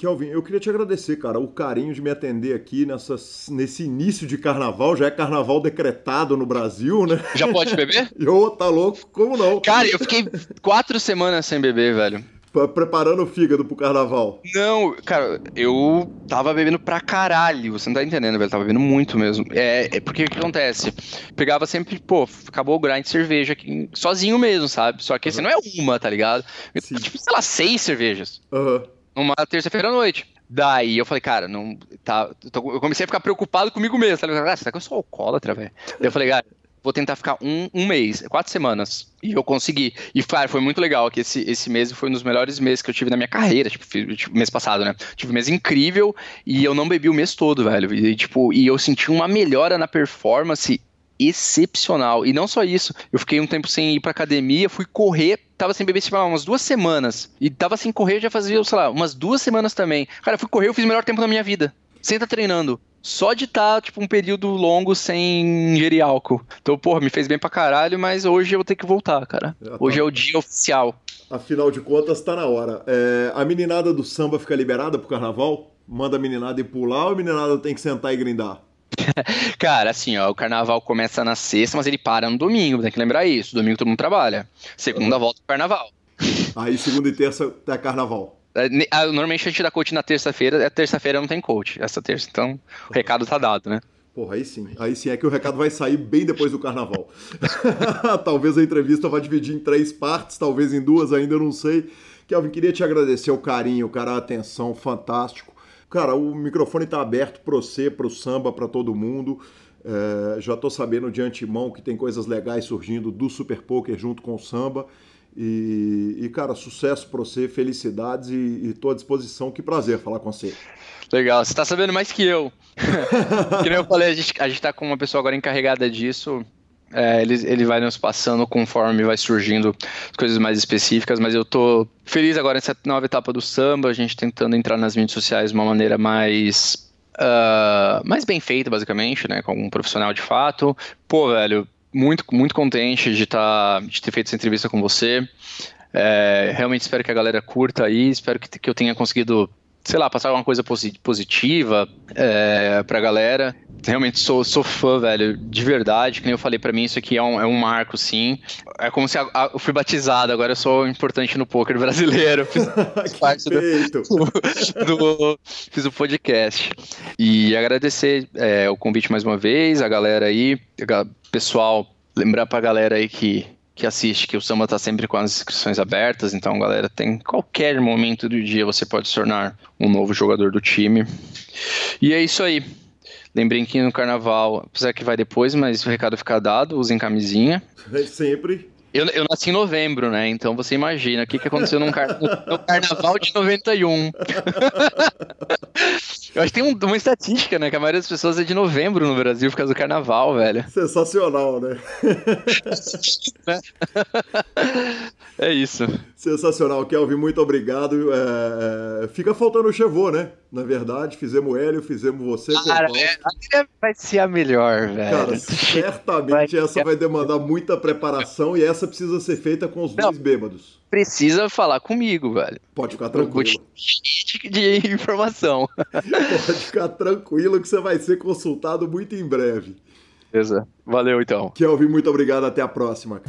Kelvin, eu queria te agradecer, cara, o carinho de me atender aqui nessa, nesse início de carnaval. Já é carnaval decretado no Brasil, né? Já pode beber? Ô, tá louco? Como não? Cara, eu fiquei quatro semanas sem beber, velho. Preparando o fígado pro carnaval. Não, cara, eu tava bebendo pra caralho. Você não tá entendendo, velho. Tava bebendo muito mesmo. É, é porque o que acontece? Pegava sempre, pô, acabou o grind de cerveja aqui, sozinho mesmo, sabe? Só que uhum. esse não é uma, tá ligado? Tipo, sei lá, seis cervejas. Aham. Uhum numa terça-feira à noite. Daí eu falei, cara, não. Tá, eu comecei a ficar preocupado comigo mesmo. Ligado? Ah, será que eu sou alcoólatra, velho? Eu falei, cara, vou tentar ficar um, um mês, quatro semanas. E eu consegui. E, cara, foi muito legal, que esse, esse mês foi um dos melhores meses que eu tive na minha carreira, tipo, tipo mês passado, né? Tive um mês incrível e eu não bebi o mês todo, velho. E, tipo, e eu senti uma melhora na performance excepcional. E não só isso, eu fiquei um tempo sem ir pra academia, fui correr, tava sem beber, tipo, umas duas semanas. E tava sem correr já fazia, sei lá, umas duas semanas também. Cara, fui correr, eu fiz o melhor tempo da minha vida. Sem tá treinando. Só de estar, tá, tipo, um período longo sem ingerir álcool. Então, porra, me fez bem pra caralho, mas hoje eu vou ter que voltar, cara. Tá. Hoje é o dia oficial. Afinal de contas, tá na hora. É, a meninada do samba fica liberada pro carnaval? Manda a meninada ir pular ou a meninada tem que sentar e grindar? Cara, assim, ó, o carnaval começa na sexta, mas ele para no domingo, tem que lembrar isso. Domingo todo mundo trabalha. Segunda volta pro carnaval. Aí segunda e terça é carnaval. É, ah, normalmente a gente dá coach na terça-feira, é terça-feira não tem coach, essa terça. Então, o recado tá dado, né? Porra, aí sim. Aí sim é que o recado vai sair bem depois do carnaval. talvez a entrevista vá dividir em três partes, talvez em duas, ainda não sei. Kelvin, queria te agradecer o carinho, cara, a atenção, fantástico. Cara, o microfone está aberto para você, para o samba, para todo mundo. É, já estou sabendo de antemão que tem coisas legais surgindo do Super Poker junto com o samba. E, e cara, sucesso para você, felicidades e estou à disposição. Que prazer falar com você. Legal, você está sabendo mais que eu. que eu falei, a gente, a gente tá com uma pessoa agora encarregada disso. É, ele, ele vai nos passando conforme vai surgindo as coisas mais específicas, mas eu tô feliz agora nessa nova etapa do samba, a gente tentando entrar nas mídias sociais de uma maneira mais. Uh, mais bem feita, basicamente, né? Com um profissional de fato. Pô, velho, muito, muito contente de, tá, de ter feito essa entrevista com você. É, realmente espero que a galera curta aí, espero que, que eu tenha conseguido sei lá, passar alguma coisa positiva é, pra galera. Realmente sou, sou fã, velho, de verdade. Como eu falei para mim, isso aqui é um, é um marco, sim. É como se a, a, eu fui batizado, agora eu sou importante no poker brasileiro. Fiz parte do, do, do, Fiz o podcast. E agradecer é, o convite mais uma vez, a galera aí, pessoal, lembrar pra galera aí que que assiste, que o Samba está sempre com as inscrições abertas, então, galera, tem qualquer momento do dia você pode se tornar um novo jogador do time. E é isso aí. Lembrem que no carnaval, apesar que vai depois, mas o recado fica dado, usem camisinha. É sempre. Eu, eu nasci em novembro, né? Então você imagina o que, que aconteceu num car... no carnaval de 91. eu acho que tem um, uma estatística, né? Que a maioria das pessoas é de novembro no Brasil por causa do carnaval, velho. Sensacional, né? é isso. Sensacional, Kelvin. Muito obrigado. É, é, fica faltando o Chevô, né? Na verdade, fizemos Hélio, fizemos você. Cara, é, vai ser a melhor, velho. Cara, certamente vai essa vai demandar muita preparação e essa precisa ser feita com os Não, dois bêbados. Precisa falar comigo, velho. Pode ficar tranquilo. De, de informação. Pode ficar tranquilo que você vai ser consultado muito em breve. Beleza. Valeu, então. Kelvin, muito obrigado. Até a próxima.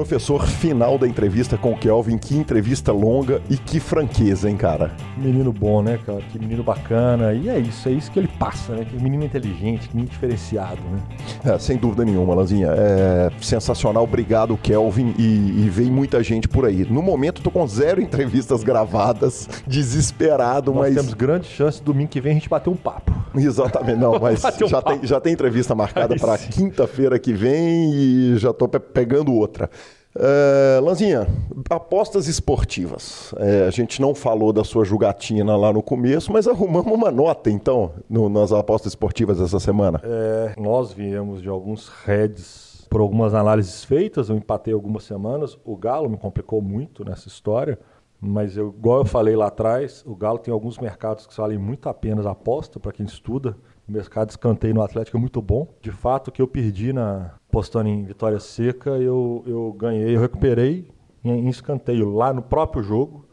Professor, final da entrevista com o Kelvin. Que entrevista longa e que franqueza, hein, cara? Menino bom, né, cara? Que menino bacana. E é isso, é isso que ele passa, né? Que menino inteligente, que menino diferenciado, né? É, sem dúvida nenhuma, Lanzinha. É sensacional. Obrigado, Kelvin. E, e vem muita gente por aí. No momento, tô com zero entrevistas gravadas, desesperado, Nós mas. temos grande chance domingo que vem a gente bater um papo. Exatamente, não, mas um já, tem, já tem entrevista marcada para quinta-feira que vem e já tô pegando outra. Uh, Lanzinha, apostas esportivas. É, a gente não falou da sua jogatina lá no começo, mas arrumamos uma nota então no, nas apostas esportivas essa semana. É, nós viemos de alguns heads por algumas análises feitas, eu empatei algumas semanas. O Galo me complicou muito nessa história, mas eu, igual eu falei lá atrás, o Galo tem alguns mercados que valem muito a pena aposta para quem estuda. O mercado de escanteio no Atlético é muito bom. De fato, o que eu perdi na postando em vitória seca, eu, eu ganhei, eu recuperei em, escanteio lá no próprio jogo.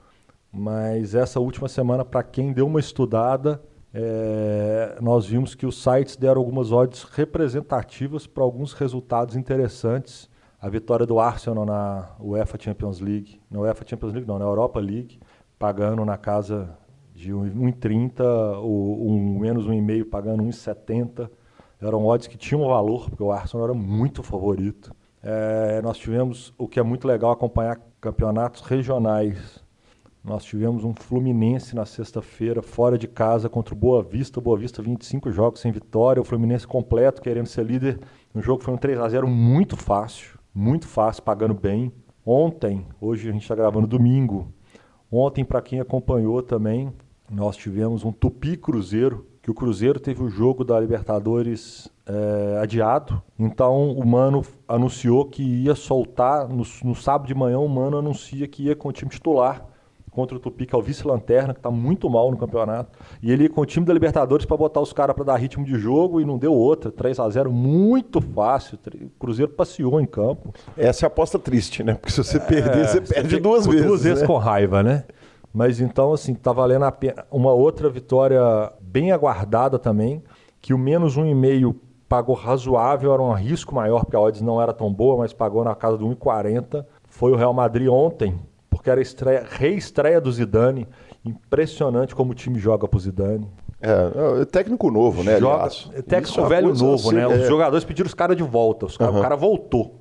Mas essa última semana, para quem deu uma estudada, é, nós vimos que os sites deram algumas odds representativas para alguns resultados interessantes. A vitória do Arsenal na UEFA Champions League, na UEFA Champions League não, na Europa League, pagando na casa de 1,30, o um menos 1,5 pagando 1,70. Eram odds que tinham valor, porque o Arsenal era muito favorito. É, nós tivemos o que é muito legal acompanhar campeonatos regionais. Nós tivemos um Fluminense na sexta-feira, fora de casa, contra o Boa Vista. Boa Vista, 25 jogos sem vitória. O Fluminense completo, querendo ser líder. O jogo foi um 3 a 0 muito fácil, muito fácil, pagando bem. Ontem, hoje a gente está gravando domingo. Ontem, para quem acompanhou também, nós tivemos um Tupi Cruzeiro, que o Cruzeiro teve o jogo da Libertadores é, adiado. Então o Mano anunciou que ia soltar, no, no, sábado de manhã o Mano anuncia que ia com o time titular contra o Tupi, que é o vice-lanterna, que está muito mal no campeonato. E ele ia com o time da Libertadores para botar os caras para dar ritmo de jogo e não deu outra. 3 a 0 muito fácil. O Cruzeiro passeou em campo. Essa é a aposta triste, né? Porque se você é, perder, você perde duas vezes. Duas vezes né? com raiva, né? Mas então, assim, tá valendo a pena. Uma outra vitória bem aguardada também, que o menos um e meio pagou razoável, era um risco maior, porque a odds não era tão boa, mas pagou na casa de 1,40. Foi o Real Madrid ontem, porque era estreia, reestreia do Zidane. Impressionante como o time joga pro Zidane. É, é técnico novo, né? Joga, técnico é velho novo, né? Os é. jogadores pediram os caras de volta. Os cara, uhum. O cara voltou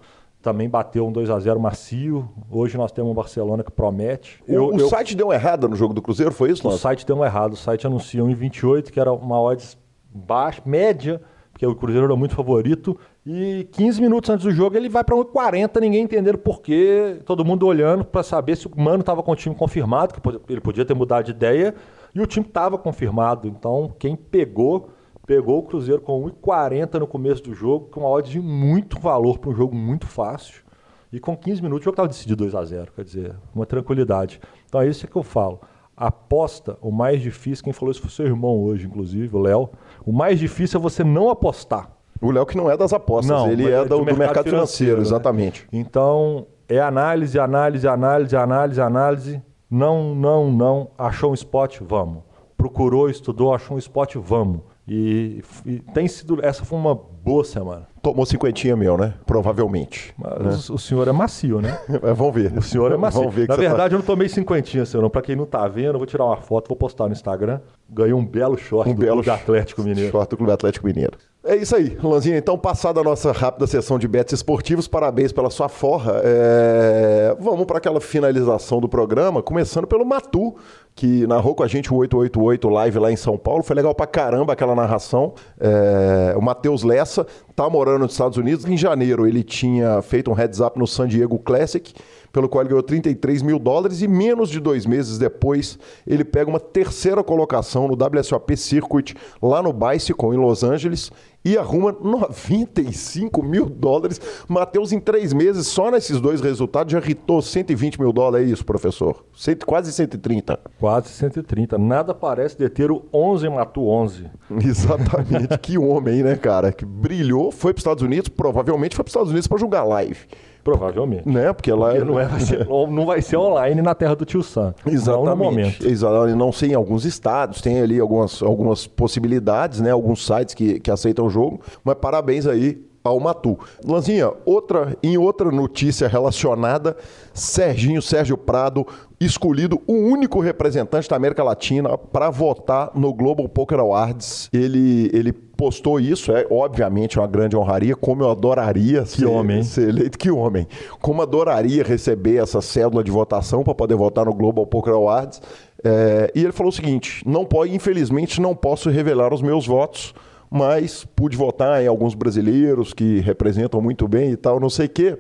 também bateu um 2 a 0 macio. Hoje nós temos um Barcelona que promete. O, eu, o eu... site deu errado no jogo do Cruzeiro, foi isso, Lance? O site deu errado. O site anunciou em 28, que era uma odds baixa, média, porque o Cruzeiro era muito favorito. E 15 minutos antes do jogo ele vai para 1,40, ninguém entendendo por quê. Todo mundo olhando para saber se o Mano estava com o time confirmado, que ele podia ter mudado de ideia, e o time estava confirmado. Então, quem pegou pegou o Cruzeiro com 1,40 no começo do jogo, com uma odd de muito valor para um jogo muito fácil. E com 15 minutos o jogo estava decidido 2 a 0 quer dizer, uma tranquilidade. Então é isso que eu falo. Aposta, o mais difícil, quem falou isso foi seu irmão hoje, inclusive, o Léo. O mais difícil é você não apostar. O Léo que não é das apostas, não, ele é, é do, do, mercado, mercado financeiro, financeiro né? exatamente. Então, É análise, análise, análise, análise, análise. Não, não, não. Achou um spot? Vamos. Procurou, estudou, achou um spot? Vamos. E, e, tem sido. Essa foi uma boa semana. Tomou cinquentinha meu, né? Provavelmente. Mas né? o senhor é macio, né? É, vamos ver. O senhor é macio. Na tá- verdade, eu não tomei cinquentinha, senhor. Não. Pra quem não tá vendo, eu vou tirar uma foto, vou postar no Instagram. Ganhei um belo short um do belo Clube Atlético Mineiro. Short do Clube Atlético Mineiro. É isso aí, Lanzinha. Então, passada a nossa rápida sessão de bets esportivos, parabéns pela sua forra. É, Vamos para aquela finalização do programa, começando pelo Matu, que narrou com a gente o 888 Live lá em São Paulo. Foi legal pra caramba aquela narração. É, O Matheus Lessa tá morando nos Estados Unidos. Em janeiro, ele tinha feito um heads up no San Diego Classic pelo qual ele ganhou 33 mil dólares e menos de dois meses depois ele pega uma terceira colocação no WSOP Circuit lá no Bicycle em Los Angeles e arruma 95 mil dólares. Matheus, em três meses, só nesses dois resultados, já ritou 120 mil dólares. É isso, professor? Cento- quase 130. Quase 130. Nada parece deter o 11 matou 11. Exatamente. que homem, né, cara? Que brilhou, foi para os Estados Unidos, provavelmente foi para os Estados Unidos para jogar live. Provavelmente. Né? Porque lá Porque não, é, vai ser, não vai ser online na terra do tio Sam. Exatamente. Não no momento. Exatamente. Não sei, em alguns estados tem ali algumas, algumas possibilidades, né? Alguns sites que, que aceitam o jogo. Mas parabéns aí ao Matu. Lanzinha, outra, em outra notícia relacionada, Serginho Sérgio Prado, escolhido o único representante da América Latina para votar no Global Poker Awards. Ele, ele postou isso, é obviamente uma grande honraria, como eu adoraria ser, homem, ser eleito. Que homem. Como adoraria receber essa cédula de votação para poder votar no Global Poker Awards. É, e ele falou o seguinte: não pode, infelizmente, não posso revelar os meus votos, mas pude votar em alguns brasileiros que representam muito bem e tal, não sei o quê.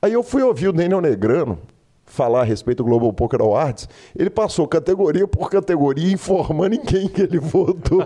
Aí eu fui ouvir o Daniel Negrano falar a respeito do Global Poker Awards. Ele passou categoria por categoria informando em quem que ele votou.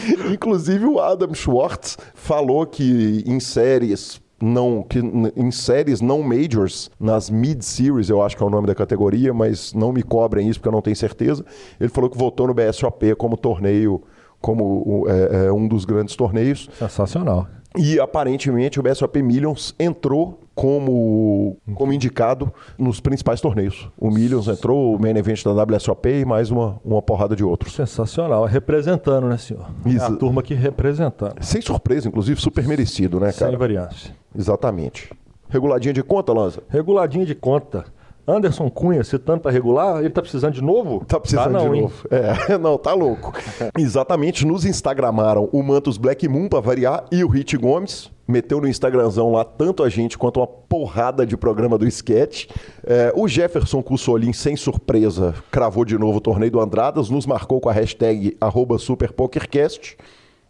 Inclusive o Adam Schwartz falou que em séries não que em séries não majors, nas mid series, eu acho que é o nome da categoria, mas não me cobrem isso porque eu não tenho certeza. Ele falou que votou no BSOP como torneio, como é, é, um dos grandes torneios. Sensacional. E aparentemente o BSOP Millions entrou como, como indicado nos principais torneios. O Millions entrou, o main event da WSOP e mais uma, uma porrada de outros. Sensacional. Representando, né, senhor? É Isso. a turma aqui representando. Sem surpresa, inclusive, super merecido, né, cara? Sem variância. Exatamente. Reguladinha de conta, Lanza? Reguladinho de conta. Anderson Cunha, citando para regular, ele tá precisando de novo? Tá precisando não, de hein? novo. É, não, tá louco. Exatamente, nos Instagramaram o Mantos Black Moon pra variar e o Hit Gomes. Meteu no Instagramzão lá tanto a gente quanto uma porrada de programa do sketch. É, o Jefferson Cussolin, sem surpresa, cravou de novo o torneio do Andradas, nos marcou com a hashtag SuperPokerCast.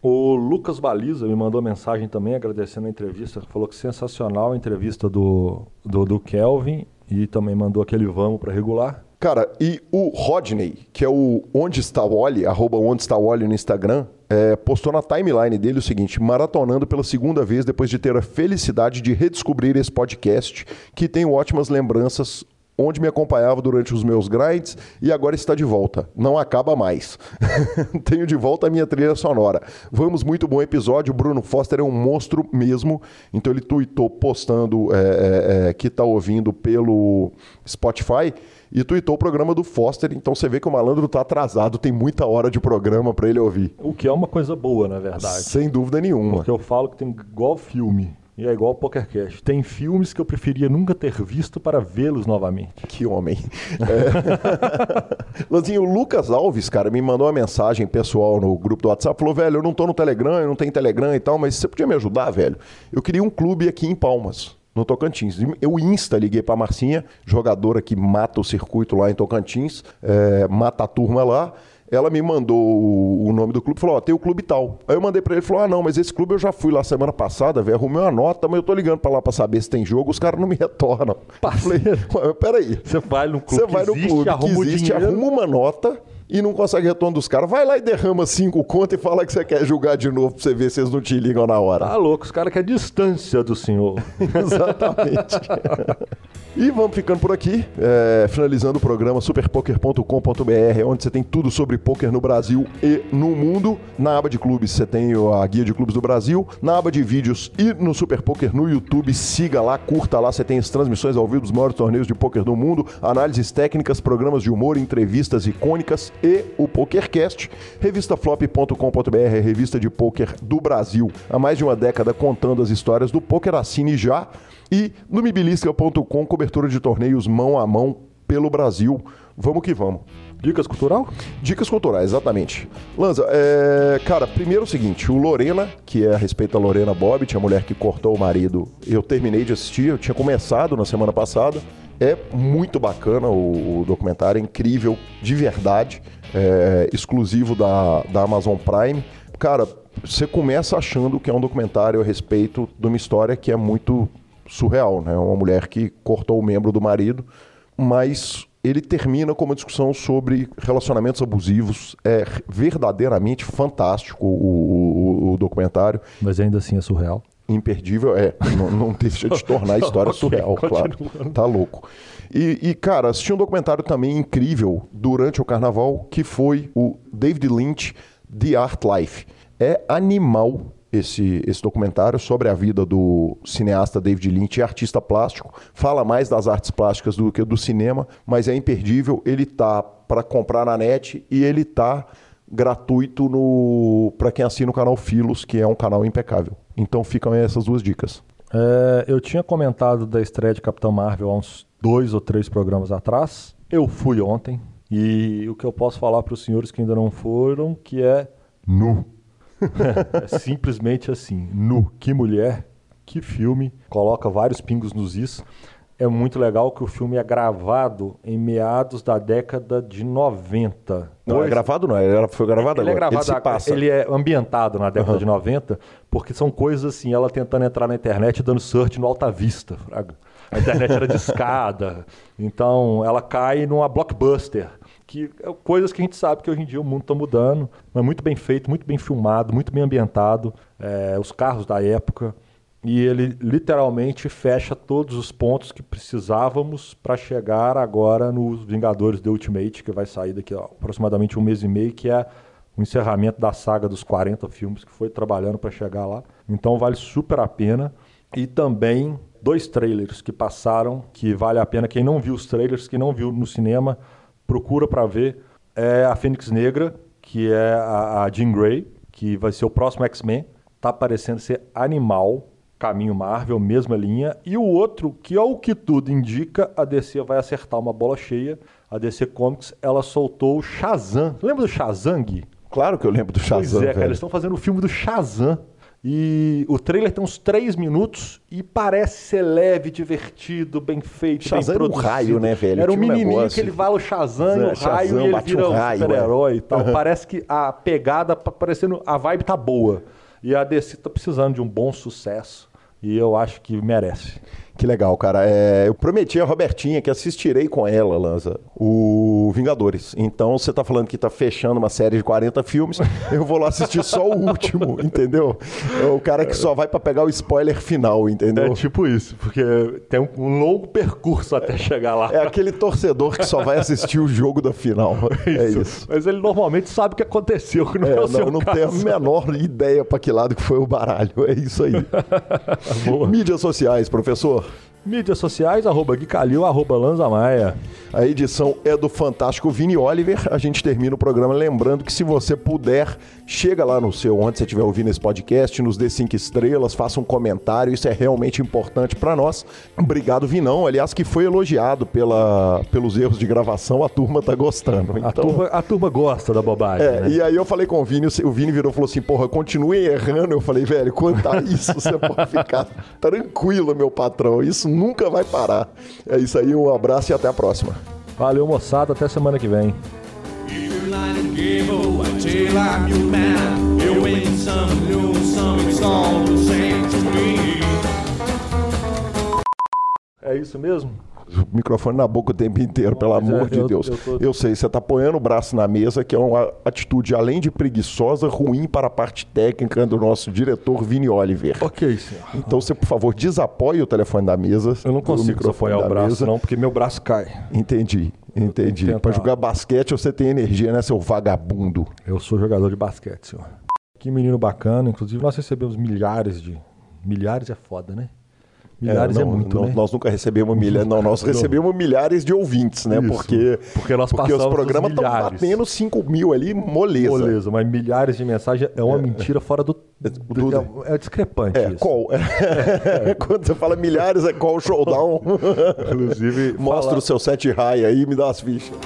O Lucas Baliza me mandou mensagem também agradecendo a entrevista. Falou que sensacional a entrevista do, do, do Kelvin e também mandou aquele vamos para regular. Cara, e o Rodney, que é o Onde Está o Oli, arroba Onde Está o Oli no Instagram, é, postou na timeline dele o seguinte: maratonando pela segunda vez depois de ter a felicidade de redescobrir esse podcast, que tem ótimas lembranças, onde me acompanhava durante os meus grinds e agora está de volta. Não acaba mais. Tenho de volta a minha trilha sonora. Vamos, muito bom episódio. O Bruno Foster é um monstro mesmo. Então ele tweetou postando é, é, é, que está ouvindo pelo Spotify e tweetou o programa do Foster. Então você vê que o malandro tá atrasado, tem muita hora de programa para ele ouvir. O que é uma coisa boa, na verdade. Sem dúvida nenhuma. Porque eu falo que tem igual filme. E é igual PokerCast. Tem filmes que eu preferia nunca ter visto para vê-los novamente. Que homem. É. Lanzinho, o Lucas Alves, cara, me mandou uma mensagem pessoal no grupo do WhatsApp. Falou, velho, eu não tô no Telegram, eu não tenho Telegram e tal, mas você podia me ajudar, velho? Eu queria um clube aqui em Palmas. No Tocantins. Eu insta, liguei pra Marcinha, jogadora que mata o circuito lá em Tocantins, é, mata a turma lá. Ela me mandou o, o nome do clube, falou, ó, tem o clube tal. Aí eu mandei pra ele, falou, ah, não, mas esse clube eu já fui lá semana passada, velho, arrumei uma nota, mas eu tô ligando pra lá pra saber se tem jogo, os caras não me retornam. Falei, "Ué, peraí. Você vai no clube, Você vai no existe, clube arruma que existe, arruma uma nota e não consegue retorno dos caras. Vai lá e derrama cinco conto e fala que você quer julgar de novo pra você ver se eles não te ligam na hora. Tá louco, os caras querem distância do senhor. Exatamente. E vamos ficando por aqui, é, finalizando o programa superpoker.com.br, onde você tem tudo sobre poker no Brasil e no mundo. Na aba de clubes você tem a guia de clubes do Brasil, na aba de vídeos e no Super Poker no YouTube, siga lá, curta lá, você tem as transmissões ao vivo dos maiores torneios de poker do mundo, análises técnicas, programas de humor, entrevistas icônicas e o PokerCast, revistaflop.com.br, revista de poker do Brasil. Há mais de uma década contando as histórias do poker, assine já. E no cobertura de torneios mão a mão pelo Brasil. Vamos que vamos. Dicas cultural? Dicas culturais, exatamente. Lanza, é... cara, primeiro é o seguinte: o Lorena, que é a respeito da Lorena Bobbitt, a mulher que cortou o marido, eu terminei de assistir, eu tinha começado na semana passada. É muito bacana o, o documentário, é incrível, de verdade, é exclusivo da, da Amazon Prime. Cara, você começa achando que é um documentário a respeito de uma história que é muito surreal, né? Uma mulher que cortou o membro do marido, mas ele termina com uma discussão sobre relacionamentos abusivos. É verdadeiramente fantástico o, o, o documentário. Mas ainda assim é surreal. Imperdível, é. não, não deixa de tornar a história okay, surreal, claro. Tá louco. E, e, cara, assisti um documentário também incrível durante o carnaval, que foi o David Lynch, The Art Life. É animal esse, esse documentário sobre a vida do cineasta David Lynch, é artista plástico, fala mais das artes plásticas do que do cinema, mas é imperdível. Ele tá para comprar na net e ele tá gratuito no para quem assina o canal Filos, que é um canal impecável. Então ficam essas duas dicas. É, eu tinha comentado da estreia de Capitão Marvel há uns dois ou três programas atrás. Eu fui ontem e o que eu posso falar para os senhores que ainda não foram, que é nu é simplesmente assim, nu. Que mulher, que filme. Coloca vários pingos nos is. É muito legal que o filme é gravado em meados da década de 90. Não, pois... é gravado não, ele foi gravado ele agora. É gravado, ele, passa. ele é ambientado na década uhum. de 90, porque são coisas assim, ela tentando entrar na internet dando search no Alta Vista. A internet era de escada. Então ela cai numa blockbuster que é coisas que a gente sabe que hoje em dia o mundo está mudando, mas muito bem feito, muito bem filmado, muito bem ambientado, é, os carros da época, e ele literalmente fecha todos os pontos que precisávamos para chegar agora nos Vingadores The Ultimate, que vai sair daqui aproximadamente um mês e meio, que é o encerramento da saga dos 40 filmes que foi trabalhando para chegar lá. Então vale super a pena. E também dois trailers que passaram, que vale a pena. Quem não viu os trailers, quem não viu no cinema, procura para ver é a Fênix Negra, que é a, a Jean Grey, que vai ser o próximo X-Men. Tá parecendo ser animal, caminho Marvel, mesma linha. E o outro, que ao que tudo indica, a DC vai acertar uma bola cheia. A DC Comics, ela soltou o Shazam. Lembra do Shazam, Gui? Claro que eu lembro do Shazam, Pois é, cara, eles estão fazendo o filme do Shazam. E o trailer tem uns três minutos e parece ser leve, divertido, bem feito, Shazam bem produzido. Era um raio, né, velho? Era um menininho que ele vai o Shazam, no Shazam, raio e ele vira um super-herói e tal. Parece que a pegada, parecendo, a vibe tá boa. E a DC tá precisando de um bom sucesso e eu acho que merece. Que legal, cara. É, eu prometi a Robertinha que assistirei com ela, Lanza, o Vingadores. Então você tá falando que tá fechando uma série de 40 filmes, eu vou lá assistir só o último, entendeu? É o cara que só vai para pegar o spoiler final, entendeu? É tipo isso, porque tem um longo percurso até chegar lá. É aquele torcedor que só vai assistir o jogo da final. Isso. É isso. Mas ele normalmente sabe o que aconteceu, que não é, é o seu não, caso. tem a menor ideia para que lado que foi o baralho. É isso aí. Mídias sociais, professor. Mídias sociais, arroba Guicalil, arroba Lanza Maia. A edição é do fantástico Vini Oliver. A gente termina o programa lembrando que se você puder, chega lá no seu, onde você estiver ouvindo esse podcast, nos dê cinco estrelas, faça um comentário, isso é realmente importante para nós. Obrigado, Vinão. Aliás, que foi elogiado pela, pelos erros de gravação, a turma tá gostando. Então... A, turma, a turma gosta da bobagem. É, né? E aí eu falei com o Vini, o Vini virou e falou assim: porra, continue errando. Eu falei, velho, quanto a isso, você pode ficar tranquilo, meu patrão. Isso nunca vai parar. É isso aí, um abraço e até a próxima. Valeu, moçada. Até semana que vem. É isso mesmo? O microfone na boca o tempo inteiro, pelo amor é, de eu, Deus. Eu, tô... eu, sei, você está apoiando o braço na mesa, que é uma atitude, além de preguiçosa, ruim para a parte técnica do nosso diretor Vini Oliver. Ok, senhor. Então você, por favor, desapoie o telefone da mesa. Eu não consigo desapoiar o braço, mesa. não, porque meu braço cai. Entendi. Entendi. Para jogar basquete você tem energia, né, seu vagabundo? Eu sou jogador de basquete, senhor. Que menino bacana. Inclusive, nós recebemos milhares de. Milhares é foda, né? Milhares é, não, é muito, não, né? Nós nunca recebemos milhares, não, nós recebemos milhares de ouvintes, né? Isso, porque porque, nós porque os programas estão batendo 5 mil ali, moleza. Moleza, mas milhares de mensagens é uma é, mentira fora do... É, do é, é, discrepante é, isso. Qual? É. Quando você fala milhares, é qual showdown? Inclusive... Mostra fala... o seu set high aí e me dá as fichas.